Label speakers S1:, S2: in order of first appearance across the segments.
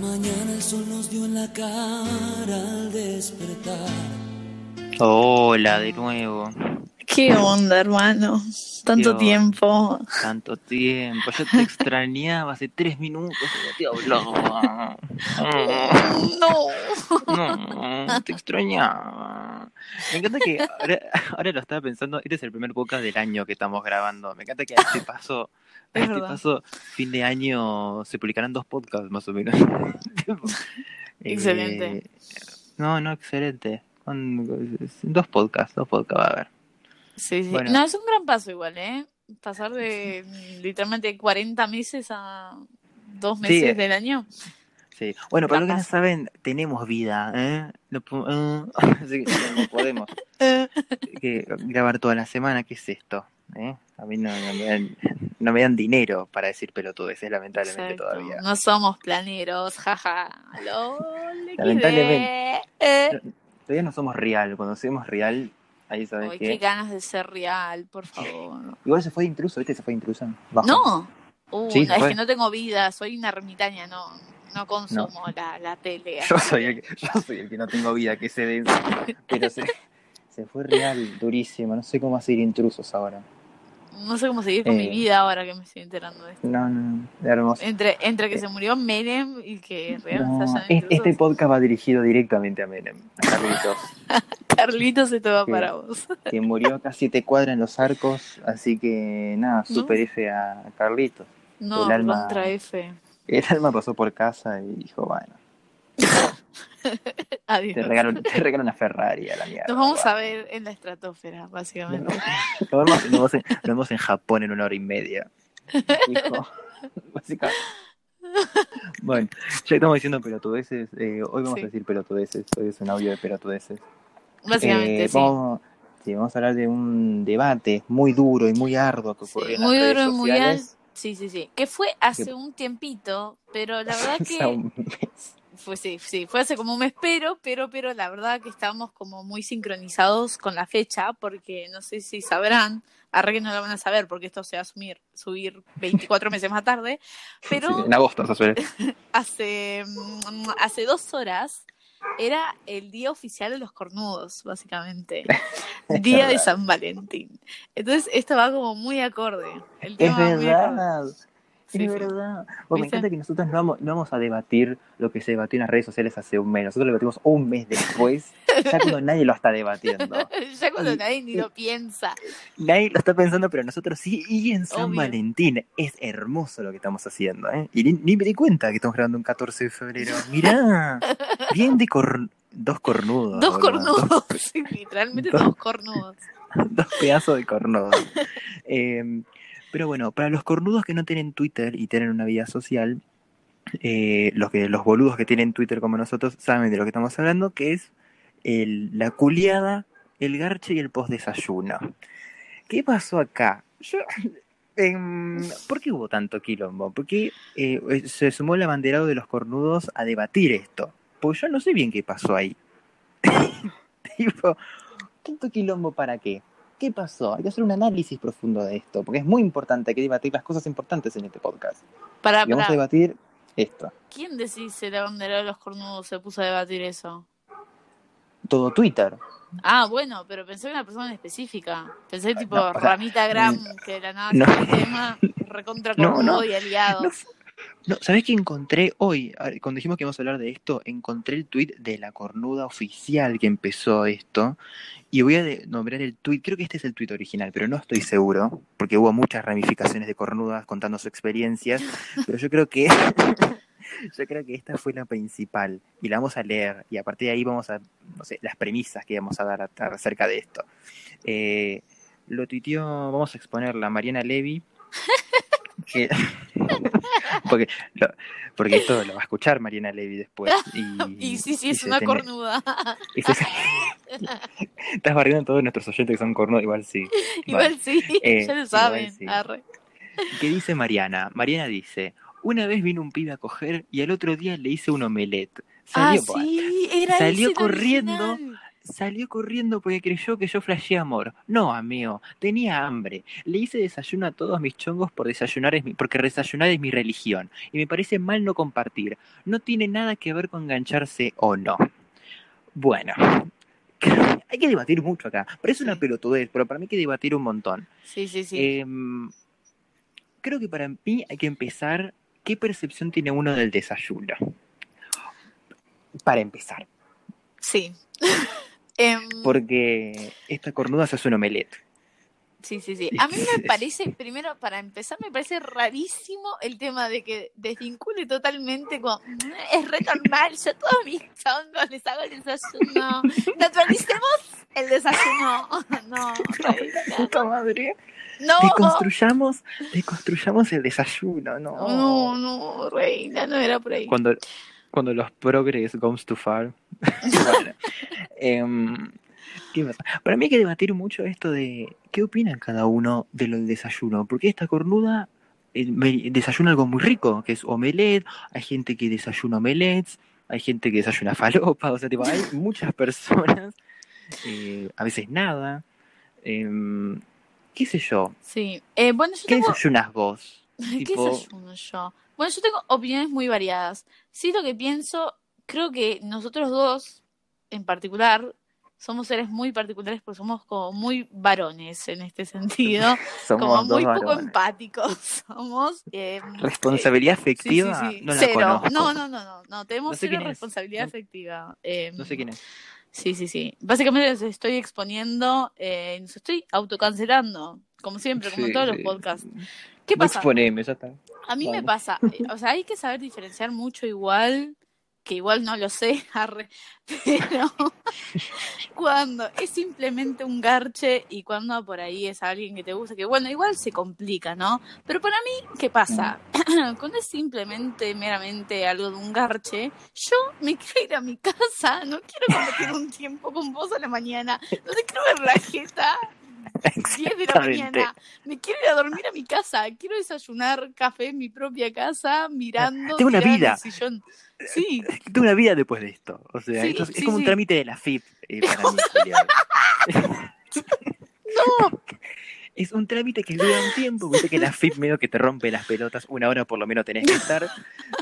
S1: mañana el sol nos dio en la cara al despertar.
S2: Hola de nuevo.
S3: ¿Qué onda, hermano? Tanto tiempo.
S2: Tanto tiempo. Yo te extrañaba hace tres minutos te hablaba.
S3: No.
S2: No, te extrañaba. Me encanta que ahora, ahora lo estaba pensando. Este es el primer podcast del año que estamos grabando. Me encanta que a este paso, a
S3: Es
S2: este
S3: verdad.
S2: paso, fin de año se publicarán dos podcasts más o menos.
S3: Excelente.
S2: Eh, no, no, excelente. Son dos podcasts, dos podcasts va a haber.
S3: Sí, sí.
S2: Bueno.
S3: No, es un gran paso igual, ¿eh? Pasar de literalmente 40 meses a dos meses
S2: eh.
S3: del año.
S2: Sí. Bueno, para los que no saben, tenemos vida, ¿eh? No, eh, así que no podemos que grabar toda la semana. ¿Qué es esto? ¿Eh? A mí no, no me dan, no me dan dinero para decir pelotudeces, lamentablemente
S3: Exacto.
S2: todavía.
S3: No somos planeros, jaja. Lol,
S2: Lamentablemente.
S3: Eh.
S2: Todavía no somos real. Cuando somos real, ahí sabes que...
S3: qué ganas de ser real, por favor.
S2: Igual se fue de intruso, ¿viste? Se fue de intruso. Bajo.
S3: No. Uh,
S2: Sí,
S3: no, es que no tengo vida, soy una ermitaña, no, no consumo La, la tele.
S2: Yo soy, el, que- yo soy el que no tengo vida, que se dense. Pero se, se fue real, durísimo. No sé cómo hacer intrusos ahora.
S3: No sé cómo seguir con mi
S2: Eh.
S3: vida ahora que me estoy enterando de esto.
S2: No, no, no. Hermoso.
S3: Entre, entre que se murió Menem y que
S2: No, es- este podcast va dirigido directamente a Menem, a Carlitos,
S3: Carlitos, esto va
S2: Sí.
S3: para vos.
S2: que murió acá siete cuadras en los arcos, así que nada,
S3: ¿No?
S2: super F a Carlitos.
S3: No,
S2: El alma-
S3: contra F.
S2: El alma pasó por casa y dijo, bueno,
S3: Adiós.
S2: te regalo, te regalo una Ferrari a la mierda.
S3: Nos vamos a ver en la estratosfera, básicamente.
S2: Nos vemos, nos vemos en, nos vemos en Japón en una hora y media. Básicamente. Bueno, ya estamos diciendo pelotudeces. eh, hoy vamos
S3: Sí.
S2: a decir pelotudeces. Hoy es un audio de pelotudeces.
S3: Básicamente,
S2: Eh,
S3: sí.
S2: Vamos, sí, vamos a hablar de un debate muy duro y muy arduo que
S3: Sí,
S2: ocurrió en
S3: muy
S2: las
S3: duro
S2: redes
S3: y muy al- Sí, sí, sí. Que fue hace
S2: Que-
S3: un tiempito, pero la verdad que. Fue sí, sí, fue hace como un mes, pero, pero, pero la verdad que estamos como muy sincronizados con la fecha, porque no sé si sabrán, arre que no lo van a saber porque esto se va a subir, subir 24 meses más tarde, pero
S2: Sí, en agosto se
S3: hace, mm, hace dos horas era el día oficial de los cornudos, básicamente. Día de San Valentín. Entonces, esto va como muy acorde. El
S2: Es
S3: tema
S2: verdad.
S3: Sí,
S2: es
S3: sí.
S2: verdad. Bueno, me encanta que nosotros no vamos, no vamos a debatir lo que se debatió en las redes sociales hace un mes. Nosotros lo debatimos un mes después, ya cuando nadie lo está debatiendo.
S3: ya cuando nadie ni lo piensa.
S2: Nadie lo está pensando, pero nosotros sí. Y en San
S3: Obvio.
S2: Valentín es hermoso lo que estamos haciendo, ¿eh? Y ni, ni me di cuenta que estamos grabando un 14 de febrero. Mirá, bien de cor... dos cornudos.
S3: Dos cornudos, sí, literalmente
S2: Dos-
S3: dos cornudos.
S2: dos pedazos de cornudos. Eh, pero bueno, para los cornudos que no tienen Twitter y tienen una vida social, eh, los, que, los boludos que tienen Twitter como nosotros saben de lo que estamos hablando, que es el, la culiada, el garche y el post-desayuno. ¿Qué pasó acá? Yo, em, ¿Por qué hubo tanto quilombo? ¿Por qué eh, se sumó el abanderado de los cornudos a debatir esto? Pues yo no sé bien qué pasó ahí. tipo, ¿tanto quilombo para qué? ¿Qué pasó? Hay que hacer un análisis profundo de esto, porque es muy importante, hay que debatir las cosas importantes en este podcast.
S3: Para,
S2: Y vamos a debatir esto.
S3: ¿quién decís si la bandera de los cornudos se puso a debatir eso?
S2: Todo Twitter.
S3: Ah, bueno, pero pensé en una persona en específica. Pensé tipo
S2: No, o sea,
S3: Ramita Gram, que de la nada
S2: no.
S3: el tema, recontra cornudo
S2: no.
S3: y aliado.
S2: No, ¿sabés qué encontré hoy? Cuando dijimos que íbamos a hablar de esto, encontré el tweet de la cornuda oficial que empezó esto. Y voy a nombrar el tweet, creo que este es el tweet original, pero no estoy seguro, porque hubo muchas ramificaciones de cornudas contando sus experiencias, pero yo creo que yo creo que esta fue la principal y la vamos a leer y a partir de ahí vamos a, no sé, las premisas que vamos a dar acerca de esto. Eh, lo tuiteó, vamos a exponerla, Mariana Levy, que- porque, lo- porque esto lo va a escuchar Mariana Levy después. Y,
S3: Y sí, sí, es una
S2: tiene-
S3: cornuda.
S2: se- Estás barriendo a todos nuestros oyentes que son cornudos, igual sí.
S3: Igual sí,
S2: Eh,
S3: ya lo
S2: igual
S3: saben.
S2: sí.
S3: Arre.
S2: ¿Qué dice Mariana? Mariana dice, una vez vino un pibe a coger y al otro día le hice un omelette.
S3: Ah,
S2: Salió,
S3: sí, era
S2: salió
S3: ese el
S2: corriendo,
S3: original.
S2: Salió corriendo porque creyó que yo flasheé amor. No, amigo, tenía hambre. Le hice desayuno a todos mis chongos por desayunar es mi- porque desayunar es mi religión. Y me parece mal no compartir. No tiene nada que ver con engancharse o no. Bueno, hay que debatir mucho acá. Parece una pelotudez, pero para mí hay que debatir un montón.
S3: Sí, sí, sí.
S2: Em, creo que para mí hay que empezar. ¿Qué percepción tiene uno del desayuno? Para empezar,
S3: sí. Em,
S2: porque esta cornuda se hace un omelette.
S3: Sí, sí, sí. A mí me parece, primero, para empezar, me parece rarísimo el tema de que desvincule totalmente con. "Mm, Es re normal, yo a todos mis chongos les hago el desayuno. Naturalicemos el desayuno. No,
S2: Puta madre.
S3: no.
S2: Deconstruyamos, deconstruyamos el desayuno, no.
S3: No, no, reina, no era por ahí.
S2: Cuando, cuando los progres goes too far. Bueno, em, ¿qué pasa? Para mí hay que debatir mucho esto de qué opinan cada uno de lo del desayuno. Porque esta cornuda eh, desayuna algo muy rico, que es omelette. Hay gente que desayuna omelettes. Hay gente que desayuna falopa. O sea, tipo, hay muchas personas. eh, a veces nada. em, ¿Qué sé yo?
S3: Sí. Eh, bueno, yo
S2: ¿Qué
S3: tengo.
S2: desayunas vos?
S3: ¿Qué
S2: Tipo-
S3: desayuno yo? Bueno, yo tengo opiniones muy variadas. Sí, lo que pienso, creo que nosotros dos, en particular, somos seres muy particulares porque somos como muy varones en este sentido,
S2: Somos
S3: como muy poco
S2: varones.
S3: empáticos. Somos. eh,
S2: Responsabilidad
S3: sí, sí,
S2: afectiva,
S3: sí,
S2: no la
S3: cero.
S2: conozco.
S3: No, no, no, no, no, tenemos
S2: No sé
S3: cero responsabilidad afectiva. Eh,
S2: No sé quién es.
S3: Sí, sí, sí. Básicamente les estoy exponiendo, eh, nos estoy autocancelando, como siempre, como en todos los podcasts. ¿Qué
S2: No
S3: pasa?
S2: exponeme, ya está.
S3: A mí me pasa, eh, o sea, hay que saber diferenciar mucho igual, que igual no lo sé, arre, pero cuando es simplemente un garche y cuando por ahí es alguien que te gusta, que bueno, igual se complica, ¿no? Pero para mí, ¿qué pasa? cuando es simplemente, meramente algo de un garche, yo me quiero ir a mi casa, no quiero compartir un tiempo con vos a la mañana, no te quiero ver la jeta 10 de la
S2: Exactamente.
S3: mañana. Me quiero ir a dormir a mi casa. Quiero desayunar café en mi propia casa, mirando.
S2: Tengo una vida.
S3: sillón. Sí,
S2: Tengo una vida después de esto. O sea,
S3: Sí,
S2: esto es, es
S3: sí,
S2: como un trámite de la FIP eh, para mí,
S3: no.
S2: Es un trámite que dura un tiempo, viste que la FIP medio que te rompe las pelotas, una hora por lo menos tenés que estar.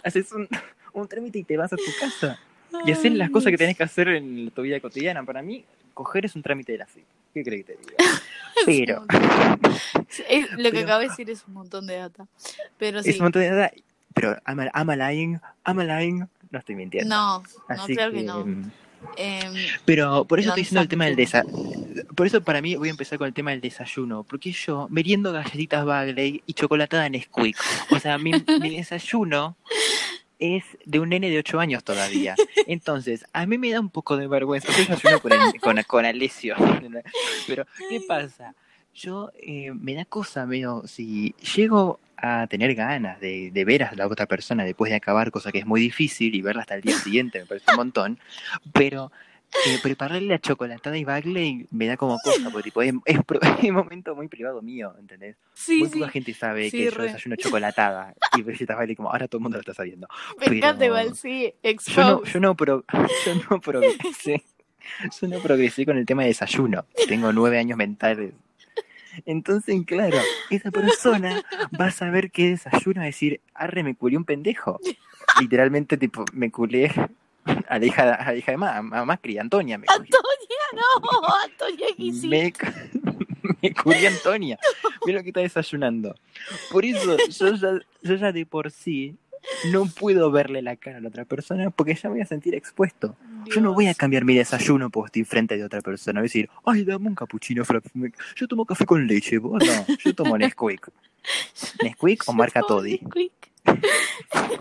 S2: Haces un, un trámite y te vas a tu casa. Y haces las cosas que tenés que hacer en tu vida cotidiana. Para mí, coger es un trámite de la FIP. ¿Qué crees que te diga? Pero,
S3: es- lo que
S2: Pero-
S3: acabo de decir es un montón de data. Pero sí.
S2: es un montón de edad. Pero, I'm, a- I'm a lying, I'm a lying, no estoy mintiendo.
S3: No, no,
S2: Así
S3: claro que,
S2: que,
S3: no.
S2: mm,
S3: Em,
S2: Pero por eso
S3: No
S2: estoy diciendo el tema del desayuno. Por eso para mí voy a empezar con el tema del desayuno. Porque yo meriendo galletitas Bagley y chocolatada en Squeak. O sea, mi, mi desayuno es de un nene de 8 años todavía. Entonces, a mí me da un poco de vergüenza. Yo con, con, con. Pero, ¿qué pasa? Yo eh, me da cosa, medio, si llego a tener ganas de, de ver a la otra persona después de acabar, cosa que es muy difícil, y verla hasta el día siguiente me parece un montón, pero eh, prepararle la chocolatada y Bagley me da como cosa, porque tipo, es, es, pro- es un momento muy privado mío, ¿entendés?
S3: sí,
S2: muy
S3: sí.
S2: poca gente sabe
S3: Sí,
S2: que yo
S3: re.
S2: desayuno chocolatada y galletas Bagley como ahora todo el mundo lo está sabiendo.
S3: Me encanta
S2: pero-
S3: igual, sí.
S2: Yo no, yo no, pro- yo no progresé. Yo no progresé con el tema de desayuno. Tengo nueve años mentales. Entonces, claro, esa persona va a saber qué desayuno, va a decir, arre, me culé un pendejo. Literalmente, tipo, me culé a la hija, a la hija de Ma- a Macri, Antonia. Me culé,
S3: No, Antonia, sí.
S2: me, me a Antonia. Mira lo que está desayunando. Por eso, yo ya, yo ya de por sí no puedo verle la cara a la otra persona porque ya me voy a sentir expuesto. Yo no voy a
S3: Dios.
S2: cambiar mi desayuno porque estoy frente de otra persona. Voy a decir, ay, dame un cappuccino. Yo tomo café con leche. Vos no, yo tomo Nesquik. Nesquik o marca Toddy.
S3: Quick. Ay,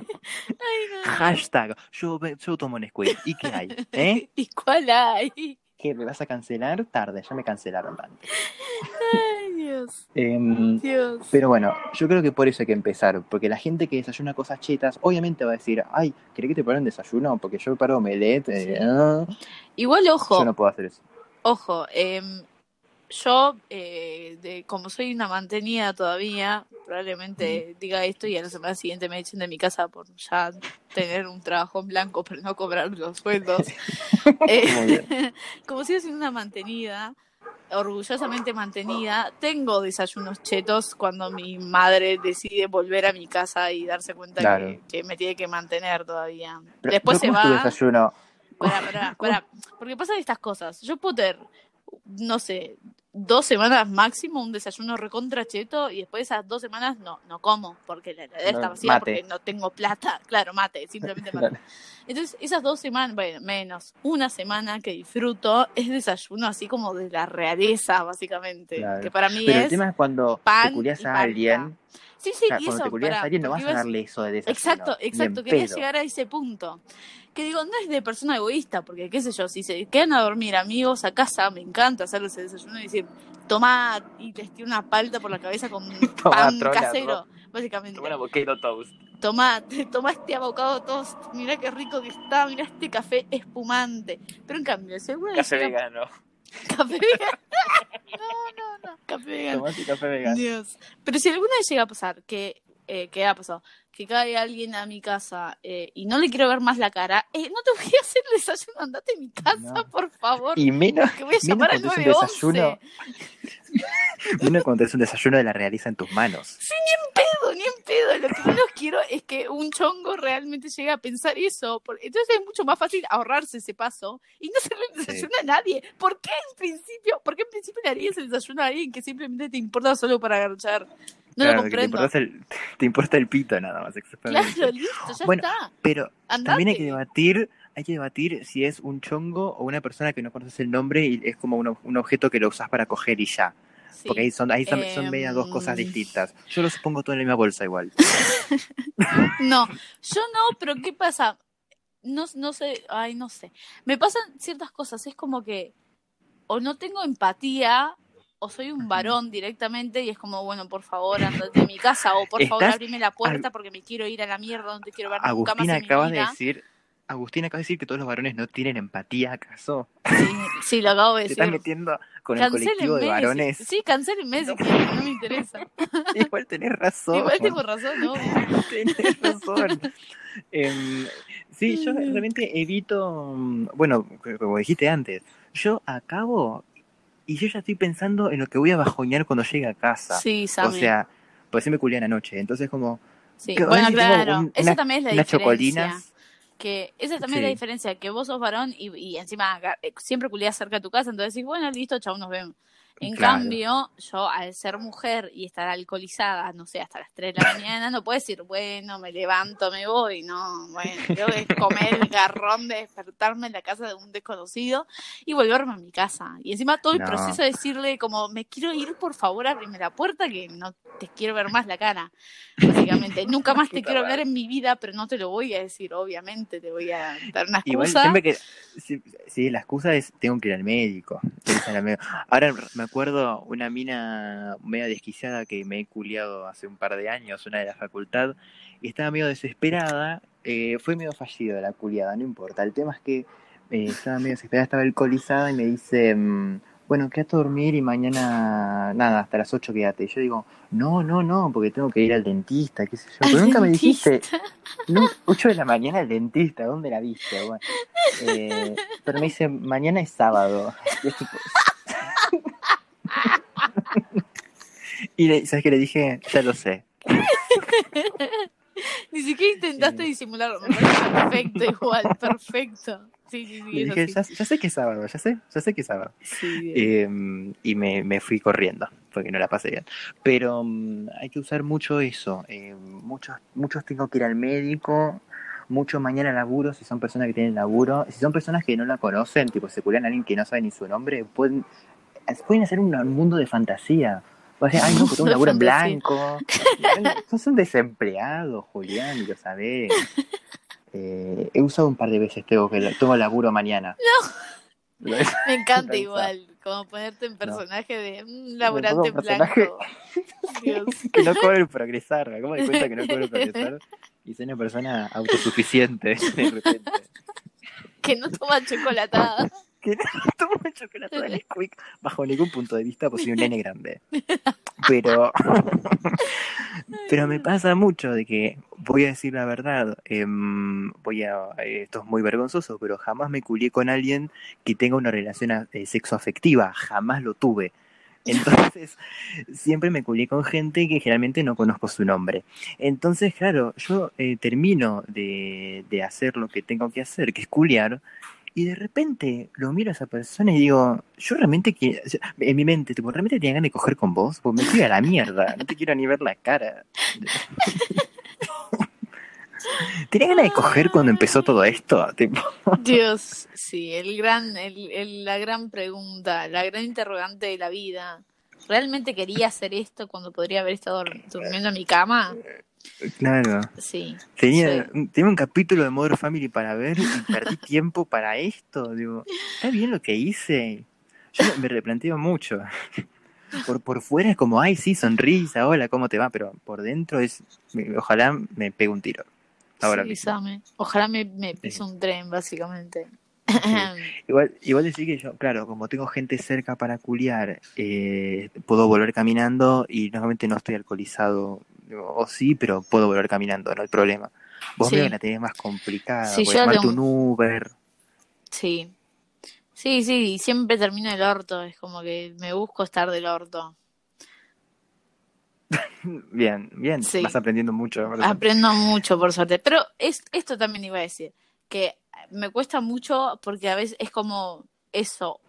S3: no.
S2: Hashtag, yo, yo tomo Nesquik. ¿Y qué hay? ¿Eh?
S3: ¿Y cuál hay?
S2: ¿Qué, me vas a cancelar? Tarde, ya me cancelaron antes.
S3: Ay, Dios.
S2: Em,
S3: Dios.
S2: pero bueno, yo creo que por eso hay que empezar. Porque la gente que desayuna cosas chetas, obviamente va a decir, ay, ¿querés que te prepare un desayuno? Porque yo preparo omelette. eh,
S3: Sí.
S2: ah".
S3: Igual, ojo,
S2: Yo no puedo hacer eso.
S3: ojo, em, yo, eh, de, como soy una mantenida todavía, probablemente diga esto y a la semana siguiente me echen de mi casa por ya tener un trabajo en blanco, pero no cobrar los sueldos. Eh, como sigo siendo una mantenida, orgullosamente mantenida, tengo desayunos chetos cuando mi madre decide volver a mi casa y darse cuenta
S2: Claro.
S3: que, que me tiene que mantener todavía.
S2: Pero-
S3: Después
S2: pero
S3: se
S2: ¿cómo es tu
S3: va.
S2: desayuno?
S3: Pará, pará, pará. Porque pasan estas cosas. Yo puedo tener, no sé, dos semanas máximo un desayuno recontra cheto y después de esas dos semanas no, no como porque la heladera
S2: No,
S3: está vacía
S2: mate.
S3: porque no tengo plata. Claro, mate, simplemente mate. Entonces, esas dos semanas, bueno, menos, una semana que disfruto es desayuno así como de la realeza, básicamente.
S2: Claro.
S3: Que para mí
S2: Pero el
S3: es.
S2: tema es cuando
S3: pan
S2: te a alguien.
S3: Sí, sí,
S2: o sea,
S3: y
S2: cuando
S3: eso.
S2: te a alguien no vas a darle eso de desayuno.
S3: Exacto, exacto, quería
S2: pedo.
S3: llegar a ese punto. Que digo, no es de persona egoísta, porque qué sé yo, si se quedan a dormir amigos a casa, me encanta hacerles el desayuno y decir, toma, y les tiro una palta por la cabeza con pan casero, básicamente.
S2: Bueno, poquito toast.
S3: Tomá, toma este abocado toast, mirá qué rico que está, mirá este café espumante. Pero en cambio, seguro
S2: Café vegano.
S3: Café vegano. No, no, no, café vegano.
S2: Tomate café vegano.
S3: Dios. Pero si alguna vez llega a pasar que, eh, que ha pasado, que cae alguien a mi casa eh, y no le quiero ver más la cara, eh, no te voy a hacer el desayuno, andate a mi casa,
S2: No.
S3: por favor.
S2: Y menos,
S3: que voy a
S2: menos
S3: llamar al
S2: cuando es un
S3: 911.
S2: desayuno. menos cuando es un desayuno de la realeza en tus manos.
S3: pedo, ni en pedo. Lo que menos quiero es que un chongo realmente llegue a pensar eso. Entonces es mucho más fácil ahorrarse ese paso y no hacerle el
S2: Sí.
S3: desayuno a nadie. ¿Por qué en principio, por qué en principio le harías el desayuno a alguien que simplemente te importa solo para agarchar? No
S2: Claro,
S3: lo
S2: te, importa el, te importa el pito nada más.
S3: Claro, listo, ya
S2: Bueno,
S3: está.
S2: Pero
S3: Andate.
S2: también hay que debatir, hay que debatir si es un chongo o una persona que no conoces el nombre y es como un, un objeto que lo usas para coger y ya.
S3: Sí.
S2: Porque ahí son, ahí son, son
S3: Em,
S2: medias dos cosas distintas. Yo los pongo todo en la misma bolsa igual.
S3: No, yo no, pero ¿qué pasa? No, no sé, ay, no sé. Me pasan ciertas cosas, es como que o no tengo empatía o soy un varón directamente y es como, bueno, por favor, andate de mi casa o por favor abrime la puerta porque me quiero ir a la mierda, no te quiero ver nunca más
S2: Agustina
S3: en mi
S2: acabas de
S3: vida.
S2: decir, Agustina acaba de decir que todos los varones no tienen empatía, ¿acaso?
S3: Sí, sí, lo acabo de
S2: Te estás
S3: decir.
S2: metiendo con el colectivo de varones.
S3: Sí, sí, cancélenme si quieren, no me interesa.
S2: Igual tenés razón.
S3: Igual tengo razón, ¿no?
S2: Tenés razón. Em, sí, yo
S3: Mm.
S2: realmente evito, mm, bueno, como dijiste antes, yo acabo y yo ya estoy pensando en lo que voy a bajoñar cuando llegue a casa.
S3: Sí,
S2: o
S3: Sammy.
S2: sea, pues sí me culian anoche, entonces como
S3: sí. Bueno, claro,
S2: un-
S3: eso
S2: una-
S3: también es la diferencia.
S2: chocolinas.
S3: que esa también es la
S2: Sí.
S3: diferencia, que vos sos varón y, y encima eh, siempre culiás cerca de tu casa, entonces decís, bueno, listo, chau, nos vemos. En
S2: Claro.
S3: cambio, yo al ser mujer y estar alcoholizada, no sé, hasta las 3 de la mañana, no puedo decir, bueno, me levanto, me voy, no, bueno, tengo que comer el garrón de despertarme en la casa de un desconocido y volverme a mi casa. Y encima todo el
S2: No.
S3: proceso de decirle como, me quiero ir, por favor, abrime la puerta que no te quiero ver más la cara, básicamente. Nunca más te quiero hablar en mi vida, pero no te lo voy a decir, obviamente, te voy a dar una
S2: Igual
S3: excusa.
S2: siempre que. Sí, sí, la excusa es: tengo que ir al médico. tengo que ir al médico. Ahora me acuerdo una mina media desquiciada que me he culiado hace un par de años, una de la facultad, y estaba medio desesperada. eh, fue medio fallido la culiada, no importa. El tema es que eh, estaba medio desesperada, estaba alcoholizada y me dice. mm, bueno, quédate a dormir y mañana, nada, hasta las 8 quédate. Y yo digo, no, no, no, porque tengo que ir al dentista, qué sé yo. Pero nunca me dijiste, no, 8 de la mañana al dentista, ¿dónde la viste? Bueno, eh, pero me dice, mañana es sábado. Y, es tipo- Y le- ¿sabes qué le dije? Ya lo sé.
S3: Ni siquiera intentaste
S2: Sí.
S3: parece perfecto, igual, perfecto. Sí, sí, sí, eso
S2: dije, ya, ya sé que es sábado, ya sé, ya sé que es sábado.
S3: Sí.
S2: Eh, y me, me fui corriendo, porque no la pasé bien. Pero mm, hay que usar mucho eso. eh, muchos, muchos tengo que ir al médico, mucho mañana laburo, si son personas que tienen laburo. Si son personas que no la conocen, tipo se curan a alguien que no sabe ni su nombre, pueden, pueden hacer un mundo de fantasía. O sea, ay, no, porque tengo un laburo en blanco. Sos un desempleado, Julián, lo sabés. Eh, he usado un par de veces, tengo, que, tengo laburo mañana. No.
S3: Me encanta igual, como ponerte en personaje de un
S2: pongo
S3: laburante
S2: en personaje-
S3: blanco.
S2: Que no cobro el progresar, me acabo de cuenta que no cobro el progresar y soy una persona autosuficiente de repente.
S3: Que no toma chocolatada.
S2: Que no tomo chocolate de Nesquik bajo ningún punto de vista, pues soy un nene grande. Pero, pero me pasa mucho de que, voy a decir la verdad, em, voy a, eh, esto es muy vergonzoso, pero jamás me culié con alguien que tenga una relación eh, sexoafectiva, jamás lo tuve. Entonces, siempre me culié con gente que generalmente no conozco su nombre. Entonces, claro, yo eh, termino de, de hacer lo que tengo que hacer, que es culiar, y de repente lo miro a esa persona y digo, yo realmente quiero, en mi mente, tipo, realmente tenía ganas de coger con vos, pues me estoy a la mierda, no te quiero ni ver la cara. Tenía ganas de coger cuando empezó todo esto, tipo.
S3: Dios, sí, el gran, el, el- la gran pregunta, la gran interrogante de la vida. ¿Realmente quería hacer esto cuando podría haber estado dur- durmiendo en mi cama?
S2: Claro.
S3: Sí.
S2: Tenía,
S3: Sí.
S2: un- tenía un capítulo de Modern Family para ver y perdí tiempo para esto. Digo, ¿está bien lo que hice? Yo me- replanteo mucho. Por, por fuera es como, ay, sí, sonrisa, hola, ¿cómo te va? Pero por dentro es, ojalá me pegue un tiro. Ahora
S3: Sí,
S2: mismo.
S3: Ojalá me, me pise un tren, básicamente.
S2: Igual, igual decir que yo, claro, como tengo gente cerca para culiar, eh, puedo volver caminando y normalmente no estoy alcoholizado. Digo, O sí, pero puedo volver caminando, no hay problema. Vos
S3: Sí.
S2: que la tenés más complicada,
S3: Sí, yo tengo-
S2: un Uber.
S3: Sí. Sí, sí, y siempre termino del orto. Es como que me busco estar del orto.
S2: Bien, bien,
S3: Sí.
S2: vas aprendiendo mucho. me parece.
S3: Aprendo mucho, por suerte. Pero es, esto también iba a decir, que me cuesta mucho porque a veces es como eso.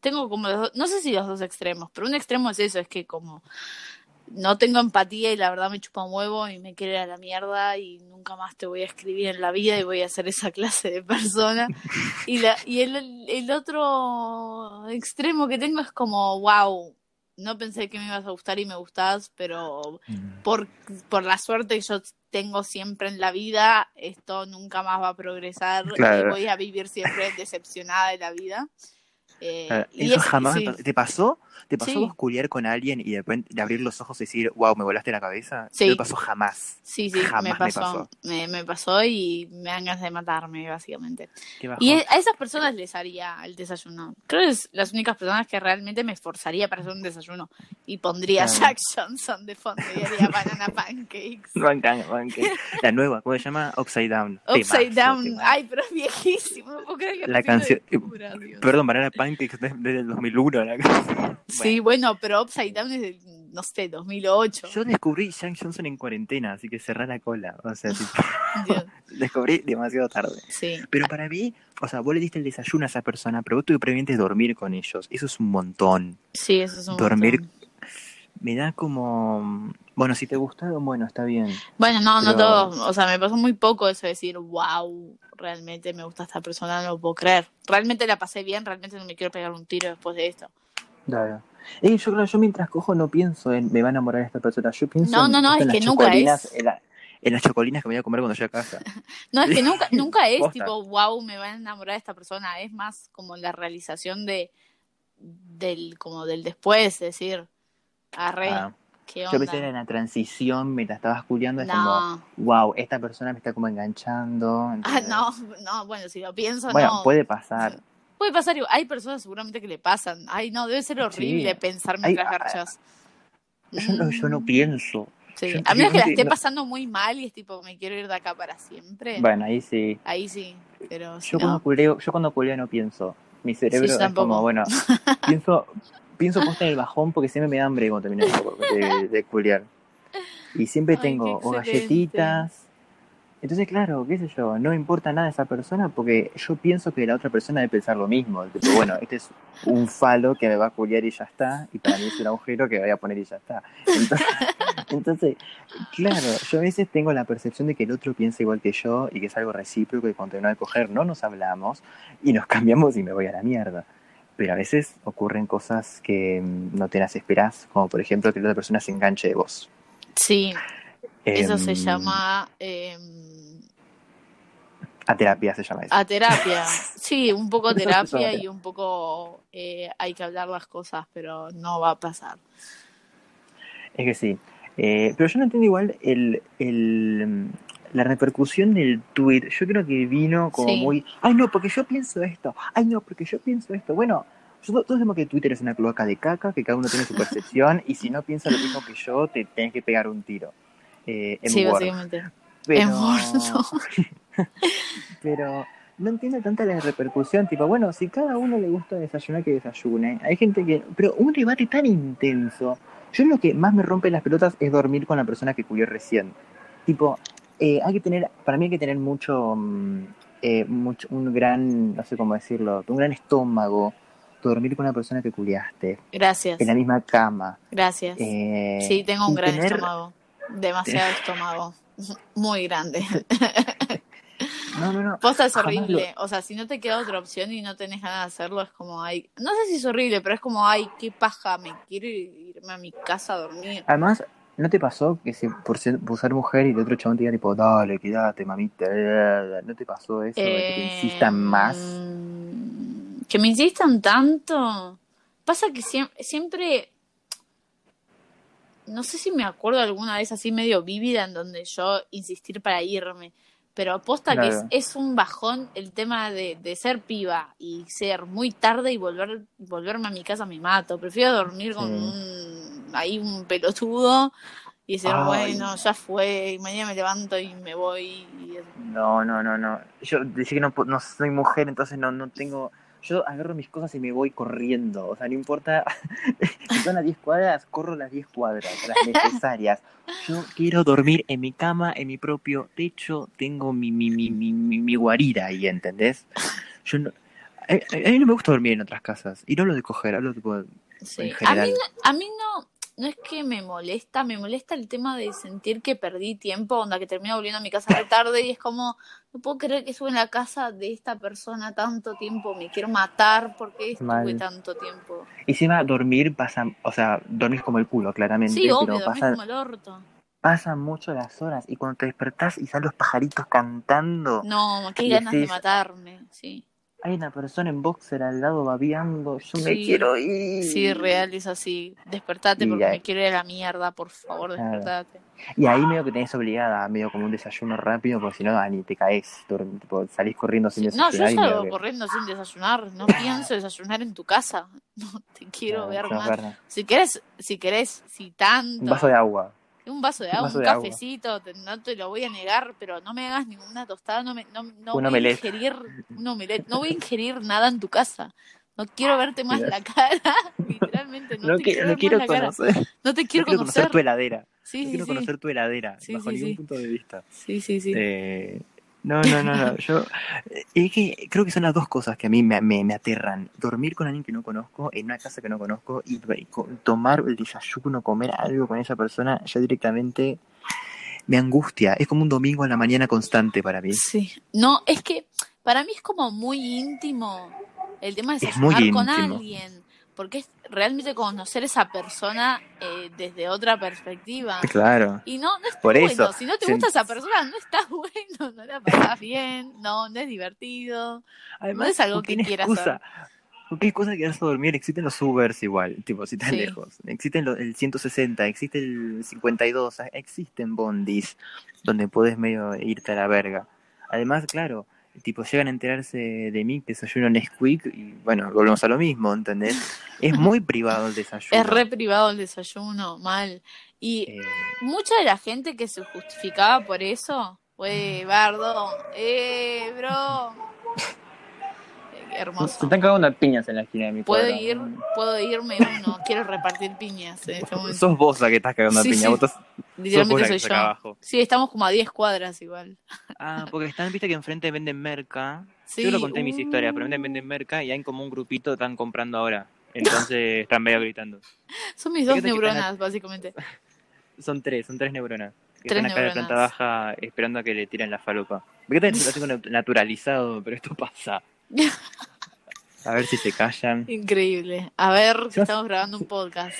S3: Tengo como los dos- no sé si los dos extremos, pero un extremo es eso, es que como no tengo empatía y la verdad me chupa un huevo y me quiere a la mierda y nunca más te voy a escribir en la vida y voy a ser esa clase de persona. Y, la, y el, el otro extremo que tengo es como, wow, no pensé que me ibas a gustar y me gustás, pero
S2: Mm.
S3: por, por la suerte que yo tengo siempre en la vida, esto nunca más va a progresar
S2: Claro.
S3: y voy a vivir siempre decepcionada de la vida. Eh, y
S2: Eso
S3: es-
S2: jamás
S3: sí.
S2: ¿Te pasó? ¿Te pasó
S3: Sí.
S2: con alguien y de repente de abrir los ojos y decir, wow, me volaste la cabeza?
S3: Sí.
S2: No me pasó jamás.
S3: sí, sí,
S2: jamás
S3: me
S2: me
S3: pasó, me, me pasó y me dan ganas de matarme, básicamente. Y a esas personas les haría el desayuno. Creo que es las únicas personas que realmente me esforzaría para hacer un desayuno. Y pondría
S2: Claro.
S3: Jack Johnson de fondo y haría banana pancakes.
S2: Banca- banca. La nueva, ¿cómo se llama? Upside Down.
S3: Upside down.
S2: temazo.
S3: Ay, pero es viejísimo. No puedo creer que
S2: La canción-. Perdón, Banana Pancakes de- desde el 2001. la canción.
S3: Sí, bueno, pero Upside Down es del, no sé, 2008.
S2: Yo descubrí Jack Johnson en cuarentena, así que cerrá la cola. O sea, tipo, descubrí demasiado tarde.
S3: Sí,
S2: Pero para mí, o sea, vos le diste el desayuno a esa persona, pero vos tu previamente es dormir con ellos. Eso es un montón.
S3: sí, eso es un
S2: Dormir-
S3: montón.
S2: Me da como. Bueno, si te gustaron, bueno, está bien.
S3: Bueno, no, no todo. O sea, me pasó muy poco eso de decir, wow, realmente me gusta esta persona, no lo puedo creer. Realmente la pasé bien, realmente no me quiero pegar un tiro después de esto.
S2: Claro. Yo creo, yo mientras cojo no pienso en me va a enamorar esta persona. Yo pienso
S3: No,
S2: en,
S3: no, no,
S2: en
S3: es
S2: las
S3: que nunca
S2: chocolinas,
S3: es.
S2: En, la- en las chocolinas que me voy a comer cuando llegue a casa.
S3: No, es que nunca, nunca es tipo, wow, me va a enamorar esta persona. Es más como la realización de del como del después, es decir, arre,
S2: Ah,
S3: qué
S2: yo
S3: onda.
S2: pensé en la transición mientras estabas culiando. Es como, wow, esta persona me está como enganchando.
S3: ah, no, no, bueno, si lo pienso,
S2: Bueno,
S3: no.
S2: puede pasar.
S3: Puede pasar, hay personas seguramente que le pasan. Ay, no, debe ser horrible
S2: Sí.
S3: pensar mientras
S2: ah,
S3: garchas.
S2: Yo no, yo no
S3: Mm,
S2: pienso.
S3: Sí,
S2: yo-
S3: a menos que la esté
S2: no-
S3: pasando muy mal y es tipo, me quiero ir de acá para siempre.
S2: Bueno, ahí sí.
S3: Ahí sí, pero si
S2: Yo cuando culeo, yo cuando culeo no pienso. Mi cerebro es
S3: tampoco.
S2: como, bueno, pienso, pienso posta en el bajón porque siempre me da hambre cuando termino de, de, de culiar. Y siempre
S3: Ay,
S2: tengo o galletitas. Entonces, claro, qué sé yo, no importa nada esa persona porque yo pienso que la otra persona debe pensar lo mismo. Tipo, bueno, este es un falo que me va a culiar y ya está, y para mí es un agujero que voy a poner y ya está. Entonces, entonces, claro, yo a veces tengo la percepción de que el otro piensa igual que yo y que es algo recíproco y cuando termino de coger no nos hablamos y nos cambiamos y me voy a la mierda. Pero a veces ocurren cosas que mm, no te las esperás, como por ejemplo que la otra persona se enganche de vos.
S3: sí, eso se
S2: Em,
S3: llama eh,
S2: A terapia se llama eso.
S3: a terapia. Sí, un poco terapia y un poco eh, hay que hablar las cosas, pero no va a pasar.
S2: Es que sí. Eh, pero yo no entiendo igual el, el, la repercusión del tweet, yo creo que vino como
S3: Sí.
S2: muy, ay no, porque yo pienso esto, ay no, porque yo pienso esto. Bueno, todos sabemos que Twitter es una cloaca de caca, que cada uno tiene su percepción, y si no piensa lo mismo que yo, te tenés que pegar un tiro. Eh, en
S3: Sí,
S2: Word.
S3: básicamente.
S2: Pero,
S3: En Word, no.
S2: pero no entiendo tanta la repercusión, tipo, bueno, si cada uno le gusta desayunar, que desayune. Hay gente que, pero un debate tan intenso. Yo lo que más me rompe las pelotas es dormir con la persona que culió recién. Tipo, eh, hay que tener, para mí hay que tener mucho, mm, eh, mucho, un gran, no sé cómo decirlo, un gran estómago, dormir con una persona que culiaste,
S3: Gracias.
S2: en la misma cama.
S3: Gracias.
S2: Eh,
S3: Sí, tengo un gran
S2: tener-
S3: estómago. Demasiado estómago. Muy grande.
S2: No, no, no.
S3: Posta es horrible. O sea, si no te queda otra opción y no tenés ganas de hacerlo, es como, ay, no sé si es horrible, pero es como, ay, qué paja, me quiero irme a mi casa a dormir.
S2: Además, ¿no te pasó que si por ser, por ser mujer y el otro chabón te diga tipo, dale, quédate, mamita? ¿No te pasó eso? de que te insistan más.
S3: Que me insistan tanto. Pasa que siem- siempre, no sé si me acuerdo alguna vez así medio vívida en donde yo insistir para irme, pero aposta que es, es un bajón el tema de, de ser piba y ser muy tarde y volver volverme a mi casa me mato. Prefiero dormir con
S2: Sí.
S3: un, ahí un pelotudo y decir,
S2: Ay.
S3: bueno, ya fue, y mañana me levanto y me voy. y-
S2: No, no, no, no. Yo decía que no, no soy mujer, entonces no, no tengo... Yo agarro mis cosas y me voy corriendo. O sea, no importa si son las 10 cuadras, corro las 10 cuadras, las necesarias. Yo quiero dormir en mi cama, en mi propio techo. Tengo mi, mi, mi, mi, mi, guarida ahí, ¿entendés? Yo no... A, a- a mí no me gusta dormir en otras casas. Y no hablo de coger, hablo tipo,
S3: Sí.
S2: en
S3: A
S2: general.
S3: mí, no, a mí no, no es que me molesta, me molesta el tema de sentir que perdí tiempo, onda que termino volviendo a mi casa de tarde y es como, no puedo creer que estuve en la casa de esta persona tanto tiempo, me quiero matar porque estuve
S2: Mal.
S3: tanto tiempo.
S2: Y encima dormir pasa, o sea, dormís como el culo, claramente,
S3: Sí, obvio,
S2: pero pasan,
S3: como el orto.
S2: pasan mucho las horas y cuando te despertás y salen los pajaritos cantando,
S3: No, qué ganas de matarme, sí.
S2: Hay una persona en boxer al lado babeando, yo me quiero ir.
S3: Sí, real es así. Despertate
S2: Y
S3: porque
S2: ahí-
S3: me quiero ir a la mierda, por favor,
S2: Claro.
S3: despertate.
S2: Y ahí medio que tenés obligada, medio como un desayuno rápido, porque si no, ah, ni te caes, salís corriendo sin
S3: Sí, No, yo
S2: desayunar.
S3: salgo
S2: que-
S3: corriendo sin desayunar. No pienso desayunar en tu casa. No te quiero
S2: No,
S3: ver más. Si querés, si querés, si tanto.
S2: Un vaso de agua.
S3: Un vaso de
S2: un
S3: agua,
S2: vaso
S3: un
S2: de agua.
S3: cafecito, te- no te lo voy a negar, pero no me hagas ninguna tostada, no, me, no, no
S2: Un
S3: voy a ingerir un omelette, no voy a ingerir nada en tu casa. No quiero verte más la cara, literalmente no,
S2: No,
S3: te
S2: que-
S3: quiero
S2: no quiero
S3: más la cara.
S2: conocer,
S3: No te
S2: no
S3: quiero
S2: quiero
S3: conocer.
S2: conocer tu heladera.
S3: Sí,
S2: no
S3: sí,
S2: quiero
S3: sí.
S2: conocer tu heladera, bajo ningún punto de vista.
S3: Sí, sí, sí.
S2: Eh, no, no, no, no. Yo eh, es que creo que son las dos cosas que a mí me, me, me aterran. Dormir con alguien que no conozco, en una casa que no conozco, y, tomar el desayuno, comer algo con esa persona, ya directamente me angustia. Es como un domingo a la mañana constante para mí.
S3: Sí. No, es que para mí es como muy íntimo el tema de desayunar con alguien. Porque es realmente conocer a esa persona eh, desde otra perspectiva.
S2: Claro.
S3: Y no, no está
S2: Por
S3: bueno.
S2: eso,
S3: Si no te
S2: se-
S3: gusta esa persona, no está bueno, no la pasas bien, no, no es divertido.
S2: Además,
S3: es algo
S2: ¿con
S3: que quieras
S2: excusa? ¿Con qué excusa quieras dormir? Existen los Ubers igual, tipo, si estás
S3: Sí.
S2: lejos. Existen lo- el 160, existe el 52, ah, existen bondis donde puedes medio irte a la verga. Además, claro, tipo, llegan a enterarse de mí que desayuno Nesquik y, bueno, volvemos a lo mismo, ¿entendés? Es muy privado el desayuno.
S3: Es re privado el desayuno, mal. Y
S2: Eh,
S3: mucha de la gente que se justificaba por eso fue Bardo, eh, bro. Eh, hermoso.
S2: están cagando a piñas en la esquina de mi
S3: Puedo
S2: cuadra.
S3: ir, puedo irme uno, quiero repartir piñas en este momento.
S2: Sos vos la que estás cagando
S3: Sí,
S2: piñas.
S3: sí.
S2: vos estás-
S3: Literalmente soy
S2: que
S3: yo.
S2: está abajo.
S3: Sí, estamos como a 10 cuadras igual.
S2: Ah, porque están, viste que enfrente venden merca.
S3: Sí,
S2: Yo lo conté en mis
S3: uh.
S2: historias, pero venden, venden merca y hay como un grupito están comprando ahora. Entonces están medio gritando.
S3: Son mis dos
S2: que
S3: neuronas, básicamente.
S2: Son tres, son tres neuronas. Que
S3: Tres
S2: están acá en la planta
S3: neuronas.
S2: baja esperando a que le tiren la falopa. Porque también lo tengo nat- naturalizado, pero esto pasa. A ver si se callan.
S3: Increíble. A ver, que
S2: va-
S3: estamos grabando un podcast.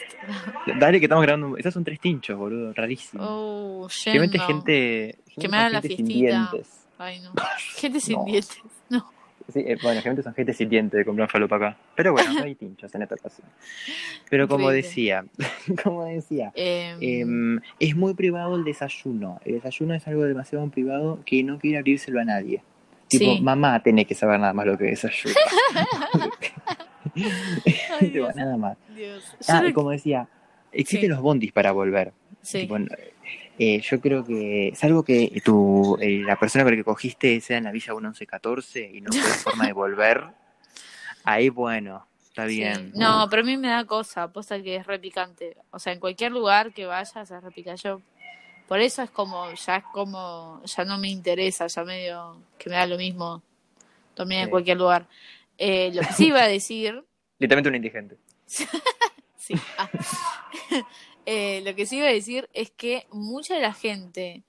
S2: Dale que estamos grabando. un- Esos son tres tinchos, boludo. Rarísimo.
S3: Oh, yendo.
S2: gente,
S3: Que me hagan la
S2: gente sin
S3: fiestita.
S2: dientes.
S3: Ay, no. Gente sin
S2: No.
S3: dientes. No.
S2: Sí, eh, bueno, generalmente son gente sintiente de comprar falopa acá. Pero bueno, no hay tinchos en esta ocasión. Pero como
S3: Increíble.
S2: decía, como decía,
S3: Em,
S2: em, es muy privado el desayuno. El desayuno es algo demasiado privado que no quiere abrírselo a nadie. Tipo,
S3: Sí.
S2: mamá tiene que saber nada más lo que desayuna.
S3: Ay,
S2: Tipo,
S3: Dios.
S2: nada más.
S3: Dios.
S2: Ah, y como decía, existen
S3: Sí.
S2: los bondis para volver.
S3: Sí.
S2: Tipo, eh, yo creo que, salvo que tu, eh, la persona con la que cogiste sea en la Villa 1114 y no fue forma de volver, ahí bueno, está
S3: Sí.
S2: bien.
S3: No, pero a mí me da cosa, posta que es repicante. O sea, en cualquier lugar que vayas es repica. Yo, por eso es como, ya es como, ya no me interesa, ya medio que me da lo mismo también en
S2: Sí.
S3: cualquier lugar. Eh, lo que sí iba a decir,
S2: Literalmente un indigente.
S3: sí, ah. Eh, lo que sí iba a decir es que mucha de la gente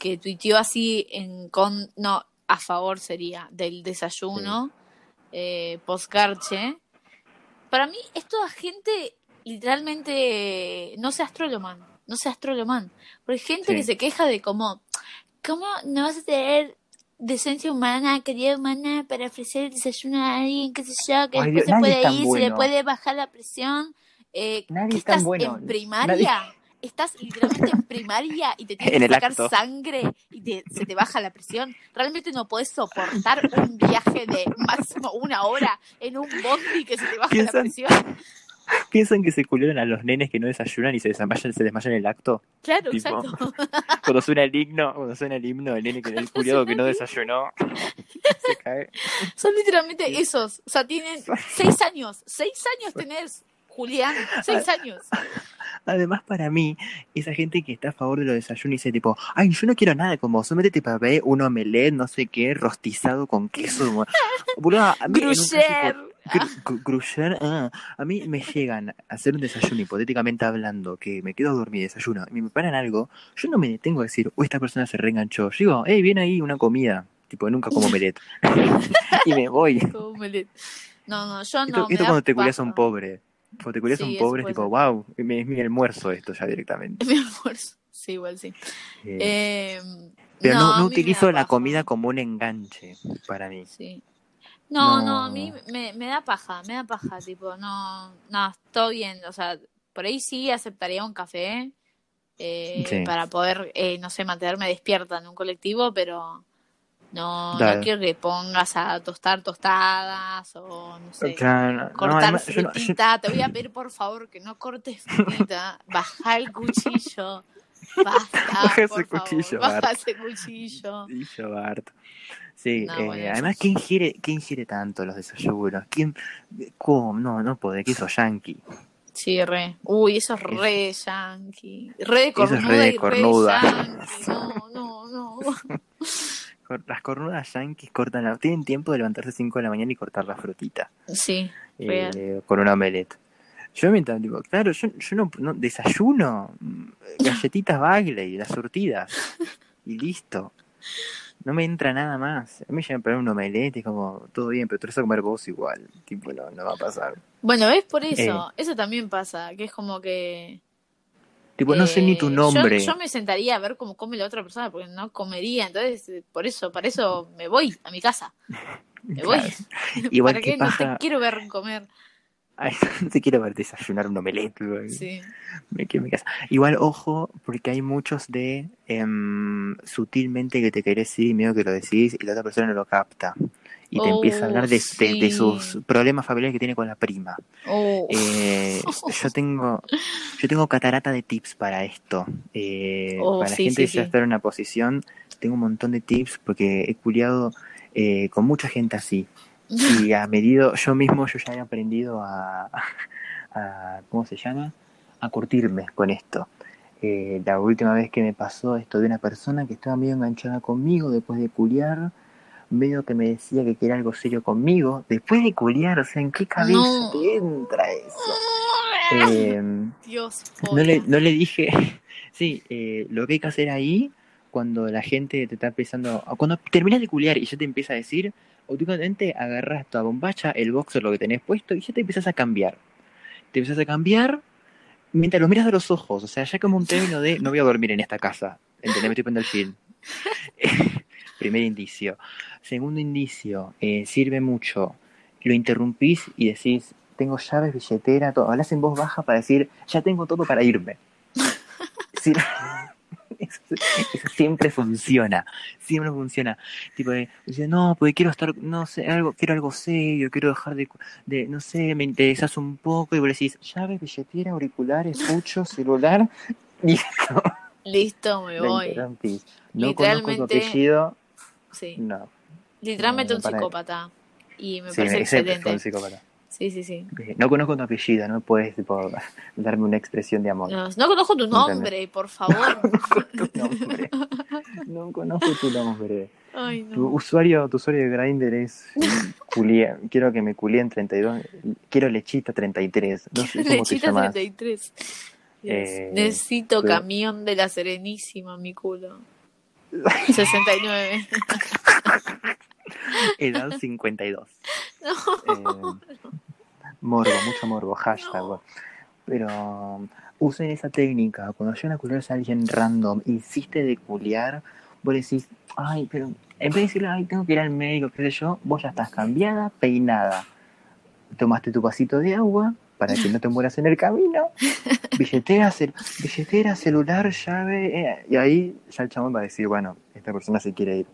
S3: que tuiteó así en con, no, a favor sería del desayuno eh, postgarche, para mí es toda gente literalmente no se astroloman, no se astroloman, porque hay gente
S2: Sí.
S3: que se queja de como, ¿cómo no vas a tener decencia humana, calidad humana para ofrecer el desayuno a alguien, qué sé yo, que
S2: Ay,
S3: después se puede ir, se le puede bajar la presión? Eh,
S2: Nadie
S3: ¿qué
S2: es tan
S3: estás
S2: bueno.
S3: en primaria? Estás literalmente en primaria y te tienes
S2: En
S3: que sacar
S2: acto.
S3: sangre y te- se te baja la presión. Realmente no puedes soportar un viaje de máximo una hora en un bondi que se te baja la presión.
S2: ¿Piensan que se culieron a los nenes que no desayunan y se desmayan, se desmayan en el acto?
S3: Claro,
S2: Tipo,
S3: exacto.
S2: Cuando suena el himno, cuando suena el himno, el nene que el culiado que no desayunó se cae.
S3: Son literalmente esos. O sea, tienen seis años. Seis años tenés, Julián. Seis años.
S2: Además, para mí, esa gente que está a favor de los desayunos y dice tipo, ay, yo no quiero nada como solamente te pavé un omelette, no sé qué, rostizado con queso. Boludo, a mí gru- Gruyère, ah, a mí me llegan a hacer un desayuno hipotéticamente hablando, que me quedo a dormir, desayuno, y me preparan algo, yo no me detengo a decir, oh, esta persona se reenganchó. Yo digo, hey, viene ahí una comida. Tipo, nunca como omelette. y me voy.
S3: Como. No, no, yo no.
S2: Esto, cuando te culias a un pobre. Cuando te culias a
S3: Sí,
S2: un pobre, es tipo,
S3: ser.
S2: wow, es mi, es mi almuerzo esto ya directamente.
S3: Es mi almuerzo. Sí, igual sí.
S2: Eh,
S3: Eh,
S2: pero no, utilizo la
S3: paja.
S2: comida como un enganche para mí.
S3: Sí. No, no,
S2: No.
S3: a mí me, me da paja, me da paja, tipo, no, no, todo bien, o sea, por ahí sí aceptaría un café eh,
S2: Sí.
S3: para poder, eh, no sé, mantenerme despierta en un colectivo, pero no, no quiero que pongas a tostar tostadas o, no sé,
S2: Claro, no,
S3: cortar
S2: yo no- yo-
S3: frutita. Te voy a pedir, por favor, que no cortes frutita, baja el cuchillo, basta,
S2: Baja ese
S3: por favor,
S2: cuchillo,
S3: baja
S2: Bart.
S3: ese cuchillo.
S2: Yo, Bart. Sí,
S3: No,
S2: eh,
S3: bueno,
S2: además. ¿quién ingiere, ¿quién ingiere tanto los desayunos? ¿Quién? ¿Cómo? No, no puede, que sos yankee.
S3: Sí, re. Uy, eso es re yankee. Re de
S2: Eso es
S3: cornuda
S2: re de cornuda.
S3: re yankee. No, no, no.
S2: Las cornudas yankees cortan la... Tienen tiempo de levantarse 5 de la mañana y cortar la frutita.
S3: Sí, real.
S2: eh, con una omelette. Yo mientras digo, claro, yo, yo no, no- desayuno, mm, galletitas Bagley, las surtidas, y listo. No me entra nada más. A mí ya me ponen un omelette y es como, todo bien, pero tú vas a comer vos igual. Tipo, no, no va a pasar.
S3: Bueno, ¿ves? Por eso. Eso también pasa, que es como que...
S2: Tipo, no sé ni tu
S3: eh,
S2: nombre.
S3: Yo, yo me sentaría a ver cómo come la otra persona porque no comería. Entonces, eh, por eso, para eso me voy a mi casa. Me voy.
S2: Igual
S3: ¿Para qué no te quiero ver comer?
S2: Ay, no te quiero ver desayunar un omelette.
S3: Sí.
S2: Me quedo en mi casa. Igual, ojo, porque hay muchos de em, sutilmente que te querés ir y miedo que lo decís y la otra persona no lo capta. Y te
S3: Oh,
S2: empieza a hablar de, de- de
S3: sí.
S2: sus problemas familiares que tiene con la prima.
S3: Oh,
S2: Eh, yo tengo yo tengo catarata de tips para esto. Eh,
S3: Oh,
S2: para la
S3: sí,
S2: gente
S3: sí,
S2: que ya
S3: sí.
S2: está en una posición, tengo un montón de tips porque he culiado eh, con mucha gente así. Y a medida, yo mismo yo ya he aprendido a, a ¿cómo se llama? A curtirme con esto. Eh, la última vez que me pasó esto de una persona que estaba medio enganchada conmigo después de culiar, medio que me decía que quería algo serio conmigo, después de culiar, o sea, ¿en qué cabeza
S3: No.
S2: te entra eso? Eh,
S3: Dios.
S2: no, le, no le dije, sí, eh, lo que hay que hacer ahí, cuando la gente te está empezando, cuando terminas de culiar y ya te empieza a decir, automáticamente agarras tu bombacha, el boxer, lo que tenés puesto, y ya te empiezas a cambiar. Te empiezas a cambiar mientras lo miras a los ojos, o sea, ya como un término de, no voy a dormir en esta casa, ¿entendés? Me estoy poniendo el film. Primer indicio. Segundo indicio, eh, sirve mucho. Lo interrumpís y decís, tengo llaves, billetera, todo. Hablas en voz baja para decir, ya tengo todo para irme. Sí, eso, eso siempre funciona, siempre funciona. Tipo de, dice, no, porque quiero estar, no sé, algo, quiero algo serio, quiero dejar de, de, no sé, me interesas un poco y vos decís, llaves, billetera, auriculares, pucho, celular, listo.
S3: Listo, me voy.
S2: No conozco tu apellido,
S3: Sí.
S2: no.
S3: Literalmente
S2: No,
S3: un psicópata. Y me
S2: Sí,
S3: parece excelente.
S2: un psicópata.
S3: Sí, sí, sí.
S2: No conozco tu apellido, no puedes tipo, darme una expresión de amor.
S3: No, no conozco tu nombre, por favor.
S2: tu nombre. No conozco tu nombre.
S3: Ay,
S2: Tu
S3: no.
S2: usuario, tu usuario de Grindr es Julián. Quiero que me culeen 32. Quiero lechita 33. No sé cómo te
S3: Lechita
S2: llamas.
S3: 33. Dios.
S2: Eh,
S3: Necesito
S2: pero-
S3: camión de la Serenísima, mi culo. 69.
S2: Edad 52.
S3: No.
S2: Eh, morbo, mucho morbo, hashtag.
S3: No.
S2: Pero usen esa técnica. Cuando llegan a culiarse a alguien random, insiste de culiar, vos decís, ay, pero en vez de decirle, ay, tengo que ir al médico, qué sé yo, vos ya estás cambiada, peinada. Tomaste tu vasito de agua para que no te mueras en el camino. Billetera, cel- billetera celular, llave. eh, y ahí ya el chabón va a decir, bueno, esta persona se quiere ir.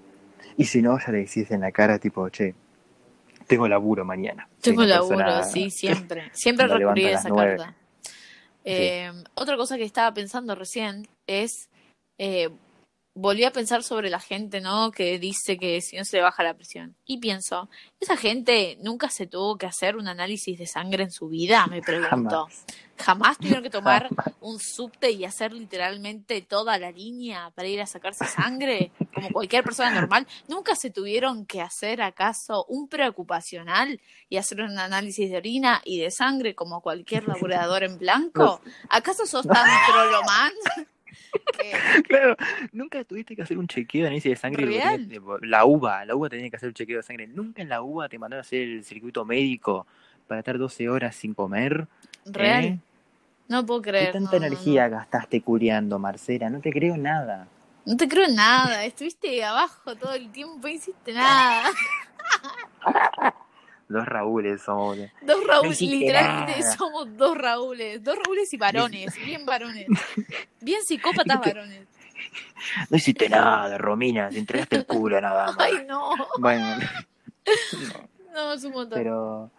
S2: Y si no, ya le decís en la cara, tipo, che, tengo laburo mañana.
S3: Tengo laburo,
S2: persona-
S3: sí, siempre. Siempre recurrí
S2: a
S3: esa
S2: nueve.
S3: carta. Eh, Otra cosa que estaba pensando recién es, eh, volví a pensar sobre la gente, ¿no? Que dice que si no se le baja la presión. Y pienso, ¿esa gente nunca se tuvo que hacer un análisis de sangre en su vida? Me pregunto.
S2: Jamás.
S3: ¿Jamás tuvieron que tomar un subte y hacer literalmente toda la línea para ir a sacarse sangre? Como cualquier persona normal. ¿Nunca se tuvieron que hacer acaso un preocupacional y hacer un análisis de orina y de sangre como cualquier laborador en blanco? ¿Acaso sos tan trolomán?
S2: Claro, nunca tuviste que hacer un chequeo de análisis de sangre. La uva, la uva tenía que hacer un chequeo de sangre. Nunca en la uva te mandaron a hacer el circuito médico para estar 12 horas sin comer.
S3: Real.
S2: ¿eh?
S3: No puedo
S2: ¿Qué
S3: creer.
S2: tanta
S3: no, no,
S2: energía
S3: no.
S2: gastaste curiando, Marcela? No te creo nada.
S3: No te creo nada. Estuviste abajo todo el tiempo, no hiciste nada.
S2: Los Raúles somos.
S3: Dos Raúles,
S2: hiciste
S3: literalmente
S2: nada.
S3: somos dos Raúles, dos Raúles y varones, bien varones, bien psicópatas varones.
S2: No hiciste nada, Romina. Te entregaste el culo nada más.
S3: Ay, no,
S2: Bueno,
S3: no, es un montón.
S2: pero.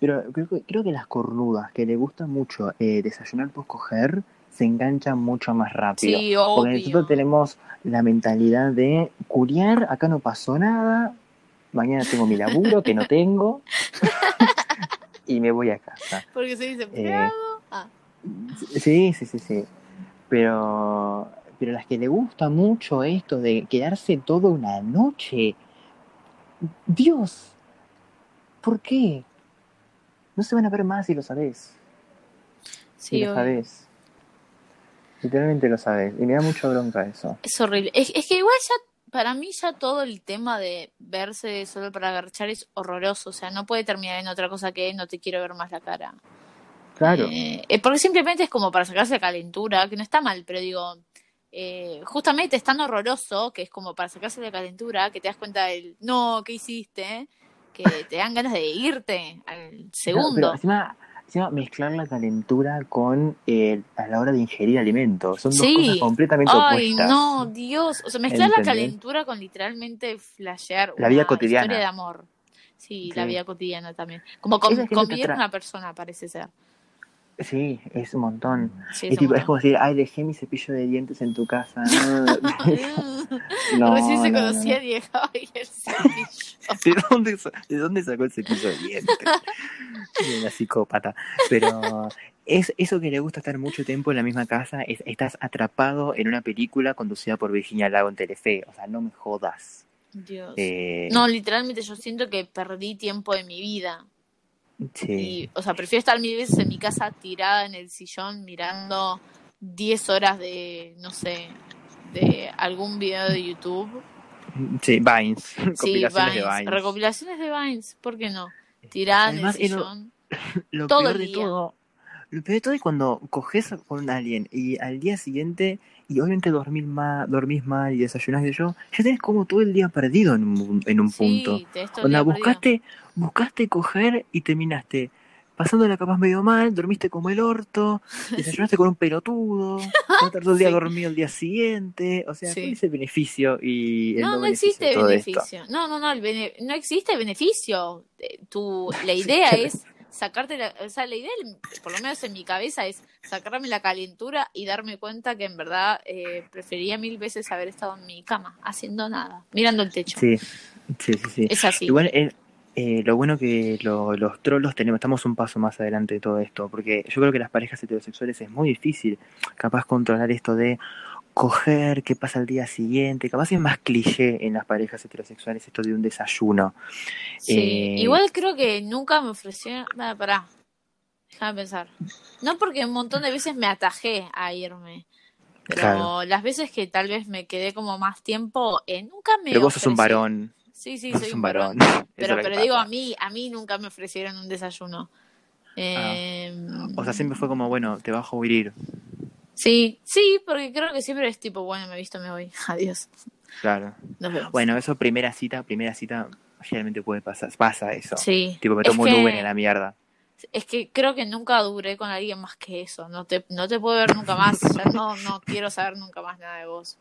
S2: Pero creo, que- creo que las cornudas que le gusta mucho eh, desayunar post coger se enganchan mucho más rápido.
S3: sí,
S2: Porque
S3: obvio.
S2: nosotros tenemos la mentalidad de curiar, acá no pasó nada, mañana tengo mi laburo que no tengo y me voy a casa.
S3: Porque se
S2: Eh,
S3: dice empleado. Ah,
S2: Sí, sí, sí, sí. Pero, pero las que le gusta mucho esto de quedarse toda una noche, Dios, ¿por qué? No se van a ver más si lo sabes. Si
S3: sí,
S2: lo sabes. Literalmente lo sabes. Y me da mucha bronca eso.
S3: Es horrible. Es, es que igual ya, para mí ya todo el tema de verse solo para agarchar es horroroso. O sea, no puede terminar en otra cosa que no te quiero ver más la cara.
S2: Claro.
S3: Eh, eh, porque simplemente es como para sacarse la calentura, que no está mal, pero digo, eh, justamente es tan horroroso que es como para sacarse la calentura que te das cuenta del no, ¿qué hiciste? Que te dan ganas de irte al
S2: Claro,
S3: segundo.
S2: pero encima, encima mezclar la calentura con eh, a la hora de ingerir alimentos. Son dos
S3: Sí.
S2: cosas completamente
S3: Ay,
S2: opuestas.
S3: no, Dios. O sea, mezclar la
S2: ¿Entendés?
S3: calentura con literalmente flashear
S2: La vida
S3: una
S2: cotidiana.
S3: historia de amor. Sí, la
S2: Sí.
S3: vida cotidiana también. Como con- convivir con una persona, parece ser.
S2: Sí, es un montón.
S3: Sí,
S2: Es, tipo, es como decir, ay, dejé mi cepillo de dientes en tu casa. no,
S3: Recién se
S2: no, no.
S3: conocía y el cepillo.
S2: ¿De dónde, ¿De dónde sacó el cepillo de dientes? Una psicópata. Pero es eso que le gusta estar mucho tiempo en la misma casa, es, estás atrapado en una película conducida por Virginia Lago en Telefe. O sea, no me jodas.
S3: Dios.
S2: Eh,
S3: No, literalmente yo siento que perdí tiempo de mi vida.
S2: Sí.
S3: Y, o sea, prefiero estar mil veces en mi casa tirada en el sillón mirando 10 horas de, no sé, de algún video de YouTube.
S2: Sí, Vines.
S3: Sí,
S2: Compilaciones
S3: Vines,
S2: de Vines.
S3: recopilaciones de Vines, ¿por qué no? Tirada
S2: Además,
S3: en el
S2: lo-
S3: sillón.
S2: Lo
S3: todo
S2: peor
S3: el
S2: de
S3: día.
S2: todo, lo peor de todo es cuando coges con alguien y al día siguiente, y obviamente dormís mal, dormís mal y desayunás y yo, ya tenés como todo el día perdido en un, en un punto.
S3: Sí,
S2: Onda,
S3: perdido.
S2: buscaste, buscaste coger y terminaste pasándola capaz medio mal, dormiste como el orto, desayunaste con un pelotudo, todo el día dormido el día siguiente, o sea,
S3: Sí.
S2: ¿cuál es el beneficio y el
S3: No, no
S2: beneficio
S3: existe
S2: esto?
S3: beneficio. No, no, no, el bene- no existe beneficio. Eh, Tu, la idea es sacarte la, o sea, la idea, por lo menos en mi cabeza, es sacarme la calentura y darme cuenta que en verdad eh, prefería mil veces haber estado en mi cama, haciendo nada, mirando el techo.
S2: Sí, sí, sí, sí.
S3: Es así.
S2: Igual eh, eh, lo bueno que lo- los trolos tenemos, estamos un paso más adelante de todo esto, porque yo creo que las parejas heterosexuales es muy difícil capaz controlar esto de coger, qué pasa el día siguiente, capaz es más cliché en las parejas heterosexuales esto de un desayuno.
S3: Sí,
S2: Eh,
S3: igual creo que nunca me ofrecieron. Nada, pará. Déjame pensar. No porque un montón de veces me atajé a irme. Pero
S2: Claro.
S3: las veces que tal vez me quedé como más tiempo, eh, nunca me
S2: Pero vos sos un varón,
S3: Sí, sí,
S2: vos
S3: soy un varón. Pero, pero digo, a mí, a mí nunca me ofrecieron un desayuno. Eh,
S2: O sea, siempre fue como, bueno, te bajo a ir.
S3: Sí, sí, porque creo que siempre es tipo, bueno, me he visto, me voy. Adiós.
S2: Claro.
S3: Nos vemos.
S2: Bueno, eso primera cita, primera cita, generalmente puede pasar, pasa eso.
S3: sí.
S2: Tipo, me tomo un Uber en la mierda.
S3: Es que creo que nunca duré con alguien más que eso. No te, no te puedo ver nunca más. Ya no, no quiero saber nunca más nada de vos.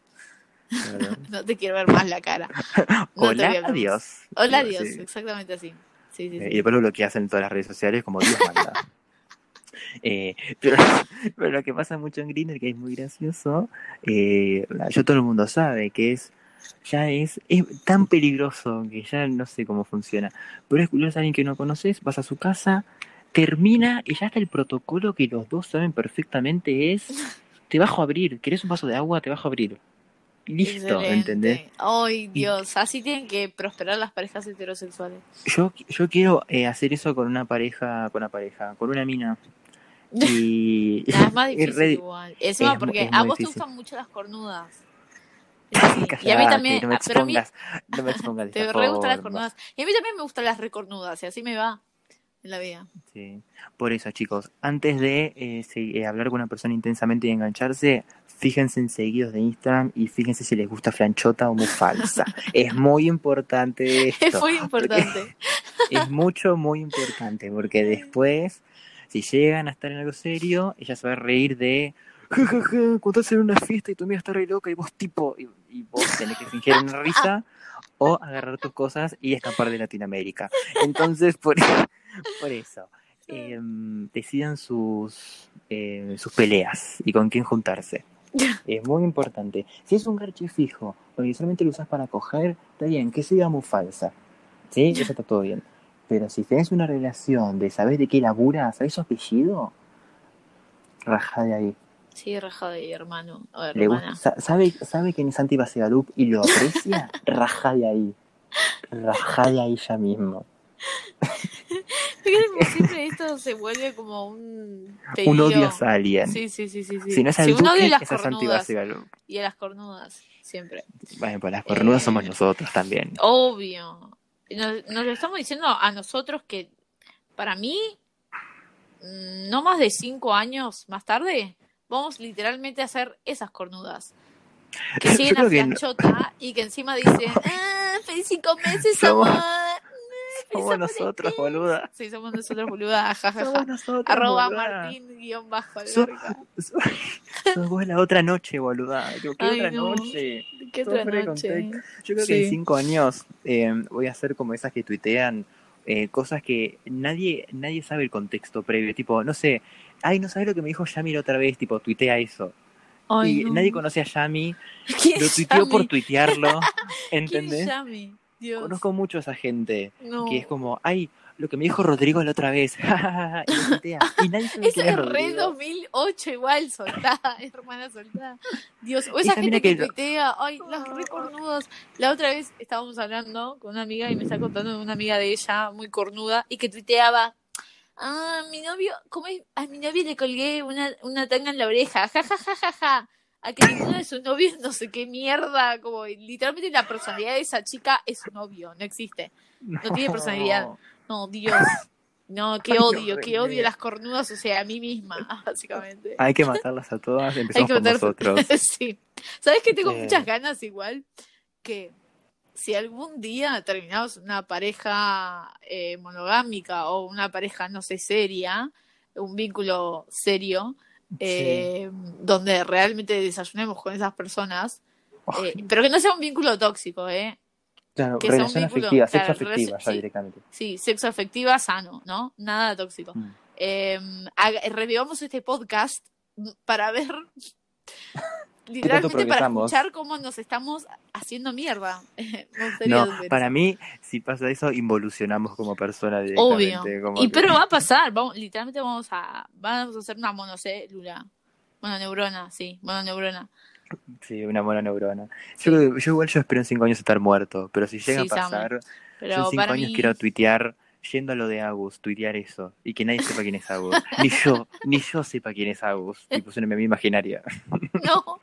S2: Claro.
S3: No te quiero ver más la cara. No
S2: Hola, adiós.
S3: Hola, adiós.
S2: sí.
S3: Exactamente así. Sí, sí,
S2: Eh,
S3: sí.
S2: Y después lo bloqueas en todas las redes sociales como Dios manda. Eh, pero, pero lo que pasa mucho en Grindr, que es muy gracioso, eh, yo todo el mundo sabe que es ya es, es tan peligroso que ya no sé cómo funciona. Pero es curioso alguien que no conoces, vas a su casa, termina y ya está el protocolo que los dos saben perfectamente es te bajo a abrir, ¿querés un vaso de agua? Te bajo a abrir. Listo,
S3: Excelente.
S2: ¿entendés?
S3: Ay, Dios. Así tienen que prosperar las parejas heterosexuales.
S2: Yo, yo quiero eh, hacer eso con una pareja, con una pareja, con una mina. Y
S3: Nada, es más difícil igual. Encima
S2: es
S3: porque
S2: es
S3: a vos te gustan mucho las cornudas. Y a mí también.
S2: no me
S3: ah, pero a mí
S2: expongas, no me expongas
S3: te re gustan las cornudas. Y a mí también me gustan las recornudas. Y así me va en la vida.
S2: Sí. Por eso, chicos, antes de eh, eh, hablar con una persona intensamente y engancharse, fíjense en seguidos de Instagram y fíjense si les gusta franchota o muy falsa. es muy importante esto.
S3: Es muy importante.
S2: es mucho, muy importante, porque después, si llegan a estar en algo serio, ella se va a reír de, ja, ja, ja, cuando estás en una fiesta y tu amiga está re loca y vos tipo, y, y vos tenés que fingir una risa o agarrar tus cosas y escapar de Latinoamérica. Entonces, por, por eso, em, decidan sus, eh, sus peleas y con quién juntarse. Es muy importante. Si es un garche fijo, porque solamente lo usas para coger, está bien, que sea muy falsa. ¿Sí? Eso está todo bien. Pero si tenés una relación de sabes de qué labura, sabes su apellido, raja de ahí.
S3: Sí, raja de hermano o
S2: Le
S3: hermana.
S2: sa- sabe, sabe quién es Santi Basegalup y lo aprecia, raja de ahí. Raja de ahí ya mismo.
S3: Siempre esto se vuelve como un
S2: Un odio a alguien.
S3: Sí, sí, sí.
S2: Si no es al Duque,
S3: las
S2: es a Santi. Basegalup.
S3: Y a las cornudas, siempre.
S2: Bueno, pues las cornudas
S3: Eh,
S2: somos nosotros también.
S3: Obvio. Nos, nos lo estamos diciendo a nosotros que, para mí, mm, no más de cinco años más tarde, vamos literalmente a hacer esas cornudas. Que
S2: Yo
S3: siguen a
S2: que no.
S3: Y que encima dicen, ah, feliz cinco meses, amor.
S2: Somos nosotros, boluda.
S3: Sí, somos nosotros, boluda. jajaja.
S2: Somos nosotros,
S3: Arroba
S2: boluda.
S3: Martín guion bajo
S2: So-
S3: alberca.
S2: Sos vos la otra noche, boluda. Digo, ¿Qué
S3: Ay,
S2: otra
S3: no.
S2: noche?
S3: ¿Qué otra noche?
S2: contexto. Yo creo
S3: Sí.
S2: que en cinco años eh, voy a hacer como esas que tuitean eh, cosas que nadie nadie sabe el contexto previo. Tipo, no sé, ay, no sabes lo que me dijo Yami la otra vez. Tipo, tuitea eso.
S3: Ay,
S2: y
S3: no.
S2: nadie conoce a Yami.
S3: ¿Quién
S2: Lo tuiteó por tuitearlo.
S3: ¿Quién
S2: ¿Entendés?
S3: es Yami? Dios.
S2: Conozco mucho a esa gente.
S3: No.
S2: Que es como, ay, lo que me dijo Rodrigo la otra vez. y nadie quién es
S3: re
S2: Rodrigo.
S3: 2008 igual, soltada, hermana soltada. Dios, o
S2: Esa
S3: gente que
S2: que-
S3: tuitea, ay, las recornudas. La otra vez estábamos hablando con una amiga y me está contando una amiga de ella, muy cornuda, y que tuiteaba, ah, mi novio, ¿cómo es? A mi novio le colgué una, una tanga en la oreja, ja, ja, ja, ja, ja. A que ninguno de sus novios no sé qué mierda, como literalmente la personalidad de esa chica es su novio, no existe. No tiene personalidad. No, Dios. No, qué
S2: Ay,
S3: odio, qué odio las cornudas, o sea, a mí misma, básicamente.
S2: Hay que matarlas a todas,
S3: Hay
S2: empezamos
S3: que
S2: por
S3: meter-
S2: nosotros.
S3: sí. ¿Sabes que tengo
S2: Sí.
S3: muchas ganas igual? Que si algún día terminamos una pareja eh, monogámica o una pareja, no sé, seria, un vínculo serio, eh, donde realmente desayunemos con esas personas, eh, pero que no sea un vínculo tóxico, ¿eh?
S2: Claro,
S3: que sea un
S2: relación
S3: vínculo-
S2: afectiva,
S3: claro,
S2: sexo afectiva
S3: relación-
S2: ya
S3: sí.
S2: directamente.
S3: Sí, sexo afectiva sano, ¿no? Nada tóxico.
S2: Mm.
S3: Eh, revivamos este podcast para ver literalmente para escuchar cómo nos estamos haciendo mierda.
S2: No, para
S3: eso.
S2: mí, si pasa eso, involucionamos como persona
S3: obvio.
S2: directamente. como
S3: Y
S2: que-
S3: pero va a pasar, vamos, literalmente vamos a vamos a hacer una monocélula. Mononeurona, sí, mononeurona.
S2: Sí, una buena neurona. Yo, igual yo espero en cinco años estar muerto, pero si llega
S3: Sí,
S2: a pasar, yo en cinco años
S3: mí
S2: quiero tuitear, yendo a lo de Agus, tuitear eso, y que nadie sepa quién es Agus. ni yo, ni yo sepa quién es Agus. Y puse una meme imaginaria.
S3: no,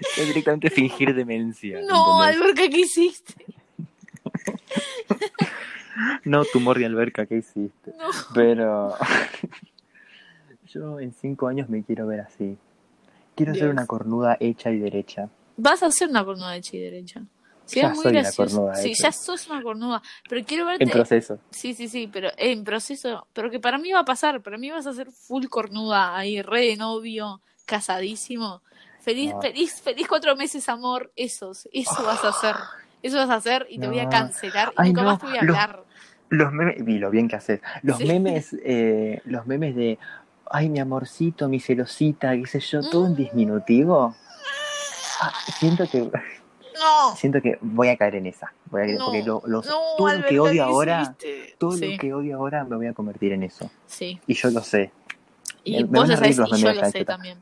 S2: Es directamente fingir demencia.
S3: no,
S2: ¿entendés?
S3: Alberca, ¿qué hiciste?
S2: No, tumor de alberca, ¿qué hiciste?
S3: No.
S2: Pero yo en cinco años me quiero ver así. Quiero ser una cornuda hecha y derecha.
S3: Vas a hacer una cornuda hecha y derecha. Sí,
S2: Ya
S3: es muy
S2: soy una
S3: gracioso.
S2: cornuda
S3: Sí,
S2: hecha.
S3: ya sos una cornuda. Pero quiero verte.
S2: En proceso.
S3: Sí, sí, sí, pero en proceso. Pero que para mí va a pasar. Para mí vas a ser full cornuda ahí, re de novio, casadísimo. Feliz,
S2: No.
S3: feliz, feliz cuatro meses, amor. Esos, eso vas a hacer. Eso vas a hacer y te voy a
S2: No.
S3: cancelar y
S2: Ay,
S3: nunca
S2: no,
S3: más te voy a
S2: los-
S3: hablar.
S2: Los memes, vi lo bien que haces. Los
S3: Sí.
S2: memes, eh, los memes de ay mi amorcito, mi celosita, qué sé yo, todo en
S3: Mm.
S2: disminutivo. Ah, siento que
S3: No,
S2: siento que voy a caer en esa. Voy a caer-
S3: no,
S2: porque lo, los-
S3: no,
S2: todo lo que odio
S3: ¿qué
S2: ahora, todo
S3: sí,
S2: lo que odio ahora me voy a convertir en eso.
S3: sí.
S2: Y yo lo sé.
S3: Y
S2: Me- me
S3: vos
S2: a
S3: lo sabés y yo lo sé también.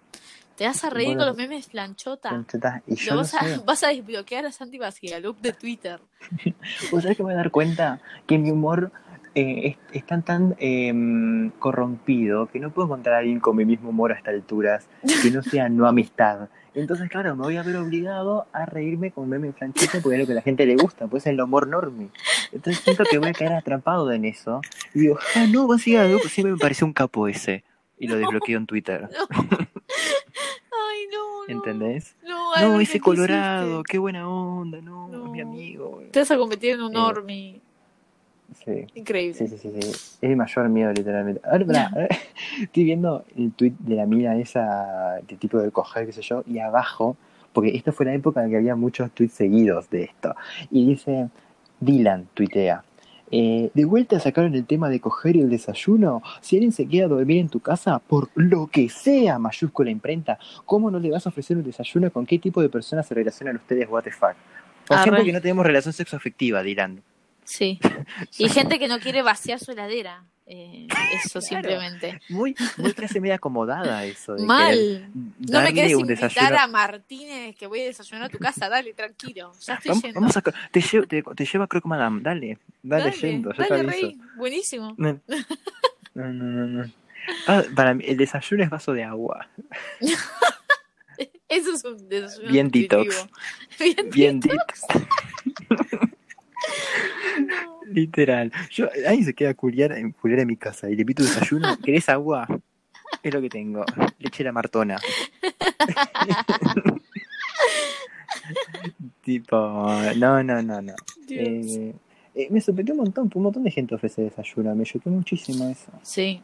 S3: Te vas a reír con los memes planchota.
S2: Y yo
S3: vas, a,
S2: sé.
S3: vas a desbloquear a Santi Basigalup de Twitter.
S2: ¿Vos sabés que me voy a dar cuenta que mi humor eh, es, es tan tan eh, corrompido que no puedo encontrar a alguien con mi mismo humor a estas alturas que no sea no amistad? Entonces, claro, me voy a ver obligado a reírme con meme franchito porque es lo que a la gente le gusta, pues es el humor normie. Entonces siento que voy a quedar atrapado en eso. Y digo, ah, no, a a loco, siempre me pareció un capo ese. Y lo desbloqueo en Twitter.
S3: Ay, no, no.
S2: ¿Entendés?
S3: No,
S2: ese
S3: ¿qué
S2: colorado, qué buena onda, no, mi amigo.
S3: Te vas a convertir en un
S2: Eh,
S3: normie.
S2: Sí.
S3: Increíble.
S2: Sí, sí, sí, sí. Es mi mayor miedo, literalmente. Pará, ahora estoy viendo el tweet de la mina esa, de tipo de coger, qué sé yo, y abajo, porque esto fue la época en que había muchos tweets seguidos de esto, y dice, Dylan tuitea, eh, de vuelta sacaron el tema de coger el desayuno. Si alguien se queda a dormir en tu casa, por lo que sea, mayúscula imprenta, ¿cómo no le vas a ofrecer un desayuno? ¿Con qué tipo de personas se relacionan ustedes? What the fuck? Por
S3: Arre.
S2: ejemplo, que no tenemos relación sexoafectiva, Dylan.
S3: Sí. Y gente que no quiere vaciar su heladera. Eh, eso
S2: Claro.
S3: simplemente.
S2: Muy, muy clase media acomodada eso. De
S3: Mal. No me querés invitar
S2: desayuno.
S3: a Martínez que voy a desayunar a tu casa. Dale, tranquilo. Ya estoy
S2: Vamos,
S3: yendo.
S2: vamos a, te, llevo, te, te llevo a Croc Madame, dale, dale, yendo, yo
S3: dale,
S2: te aviso.
S3: rey. Buenísimo.
S2: No, no, no, no. Ah, para mí, el desayuno es vaso de agua.
S3: Eso es un desayuno
S2: Bien
S3: nutritivo.
S2: detox.
S3: Bien,
S2: Bien
S3: detox.
S2: Literal. Yo, alguien se queda a culiar, en- culiar en mi casa y le pido desayuno. ¿Querés agua? Es lo que tengo. Leche la martona. tipo, no, no, no, no. Eh, eh, me sorprendió un montón, un montón de gente ofrece desayuno. Me choqué muchísimo eso.
S3: Sí.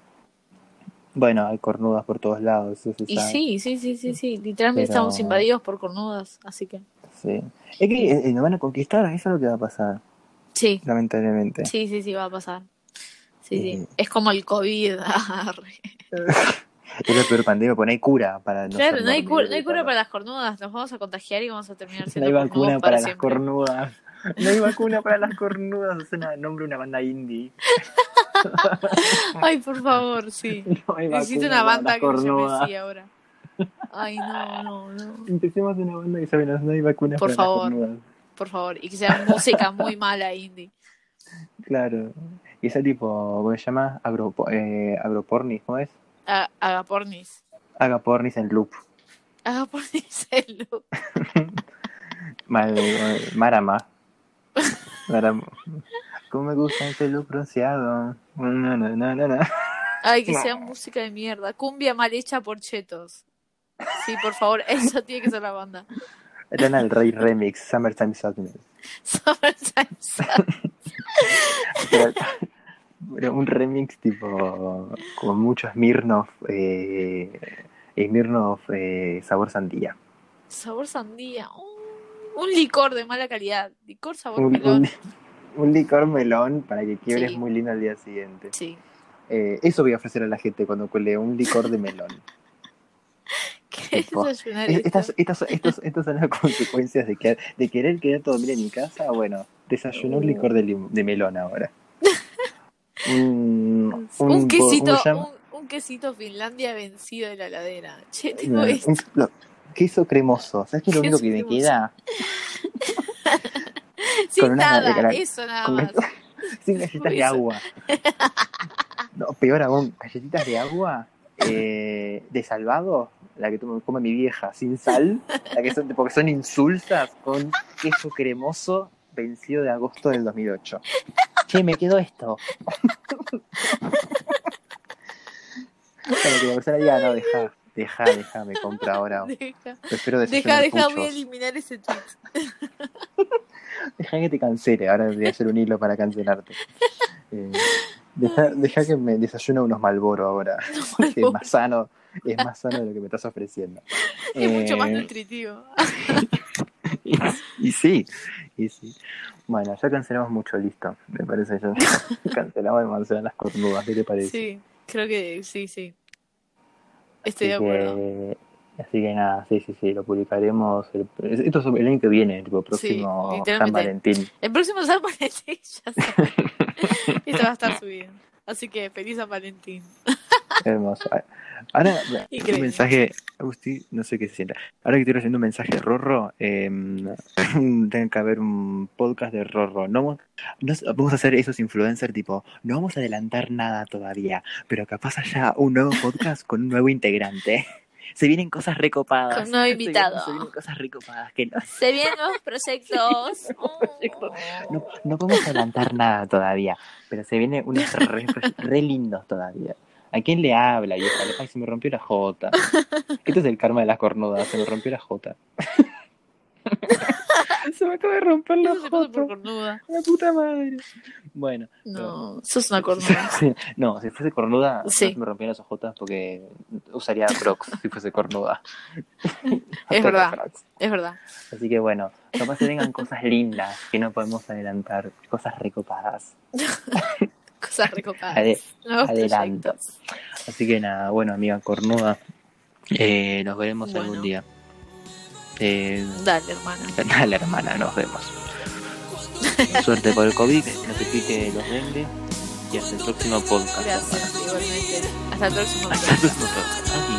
S2: Bueno, hay cornudas por todos lados, eso
S3: Y
S2: sabe.
S3: sí, sí, sí, sí, sí. Literalmente
S2: Pero-
S3: estamos invadidos por cornudas. Así que.
S2: Sí. Es que eh, nos van a conquistar, eso es lo que va a pasar,
S3: Sí.
S2: lamentablemente.
S3: Sí, sí, sí, va a pasar. Sí, sí.
S2: Eh.
S3: Es como el COVID.
S2: Es la peor pandemia, porque no hay cura para no
S3: claro, no hay, cura, no hay cura para las cornudas. Nos vamos a contagiar y vamos a terminar
S2: No
S3: siendo
S2: hay
S3: cornudos
S2: vacuna para, las cornudas. No hay vacuna para las cornudas. Es una nombre de una banda indie.
S3: Ay, por favor, sí.
S2: No hay
S3: Necesito una banda que se así ahora. Ay, no, no, no.
S2: Empecemos una banda que no, no hay vacuna
S3: Por
S2: para
S3: favor.
S2: las cornudas.
S3: Por favor. Y que sea música muy mala, indie.
S2: Claro. Y ese tipo, ¿cómo se llama? Agro, eh, agropornis, ¿cómo es?
S3: A- Agapornis.
S2: Agapornis en loop.
S3: Agapornis el look.
S2: Mal, Marama. Marama. Como me gusta el pelo bronceado. Na, na, na, na, na.
S3: Ay, que
S2: No.
S3: sea música de mierda. Cumbia mal hecha por chetos. Sí, por favor, eso tiene que ser la banda.
S2: Lana del Rey Remix, Summertime Sadness.
S3: Summertime Sadness.
S2: Pero, pero un remix tipo con mucho Smirnoff, eh, Smirnoff eh, sabor sandía.
S3: Sabor sandía. Mm, un licor de mala calidad. Licor sabor
S2: Un,
S3: melón.
S2: un- un licor melón para que quiebres
S3: Sí.
S2: muy lindo al día siguiente.
S3: Sí.
S2: Eh, eso voy a ofrecer a la gente cuando cuele un licor de melón.
S3: ¿Querés
S2: Tipo,
S3: desayunar
S2: Eh? Estas, estas, estos- estas son las consecuencias de, que, de querer querer dormir en mi casa. Bueno, desayuno un licor de, lim- de melón ahora. Un,
S3: Un, quesito, Finlandia vencido de la. Che, tengo esto.
S2: lo- queso cremoso. ¿Sabes qué es lo único que me
S3: cremoso.
S2: queda?
S3: Sin
S2: con
S3: nada, eso nada
S2: Con
S3: más.
S2: Sin galletitas de agua. No, peor aún, galletitas de agua eh, de salvado, la que come mi vieja, sin sal, la que son, porque son insulsas, con queso cremoso vencido de agosto del 2008. Che, me quedó esto. Para que la diga, no, deja, deja, deja, me compra ahora.
S3: Deja,
S2: Prefiero
S3: deja, deja, voy a eliminar ese tweet.
S2: Deja que te cancele, ahora voy a hacer un hilo para cancelarte. Eh, deja, deja que me desayune unos Malboro ahora, que es más sano, es más sano de lo que me estás ofreciendo.
S3: Es mucho más
S2: Eh,
S3: nutritivo.
S2: y, y sí, y sí. Bueno, ya cancelamos mucho, listo. Me parece ya cancelamos demasiado las cornudas, ¿qué te parece?
S3: Sí, creo que sí, sí. Estoy de
S2: Así
S3: acuerdo.
S2: que, así que nada, sí, sí, sí, lo publicaremos. El, esto es el año que viene, tipo, próximo San. Valentín.
S3: El próximo San Valentín ya. Esto va a estar subido. Así que feliz San Valentín.
S2: Hermoso. Ahora, un mensaje, Agustín, no sé qué se sienta. Ahora que estoy haciendo un mensaje Rorro, eh, tiene que haber un podcast de Rorro. No, vamos- no- vamos a hacer esos influencers tipo, no vamos a adelantar nada todavía, pero capaz haya un nuevo podcast con un nuevo integrante. Se vienen cosas recopadas.
S3: Con un nuevo
S2: Se vienen-
S3: invitado.
S2: Se vienen, cosas recopadas que no,
S3: Se vienen nuevos proyectos.
S2: proyectos. no, no podemos adelantar nada todavía, pero se vienen unos re, re lindos todavía. ¿A quién le habla, vieja? Ay, se me rompió la jota. Esto es el karma de las cornudas, se me rompió la jota. se me acaba de romper la
S3: cornuda.
S2: La puta madre. Bueno.
S3: No, sos una cornuda.
S2: No, si fuese cornuda,
S3: Sí.
S2: no se me rompían las ojotas porque usaría Crocs si fuese cornuda.
S3: Es verdad. Es verdad.
S2: Así que bueno, capaz se vengan cosas lindas que no podemos adelantar, cosas recopadas.
S3: Cosas recopadas.
S2: Ade-
S3: Nuevos
S2: adelanto.
S3: proyectos.
S2: Así que nada, bueno, amiga cornuda, eh, nos veremos
S3: Bueno.
S2: algún día. Eh,
S3: Dale, hermana.
S2: dale, hermana, nos vemos. Suerte por el COVID, que no te pique los dengue. Y hasta el próximo podcast.
S3: Gracias, igualmente. Hasta el próximo
S2: Hasta el próximo podcast. Adiós.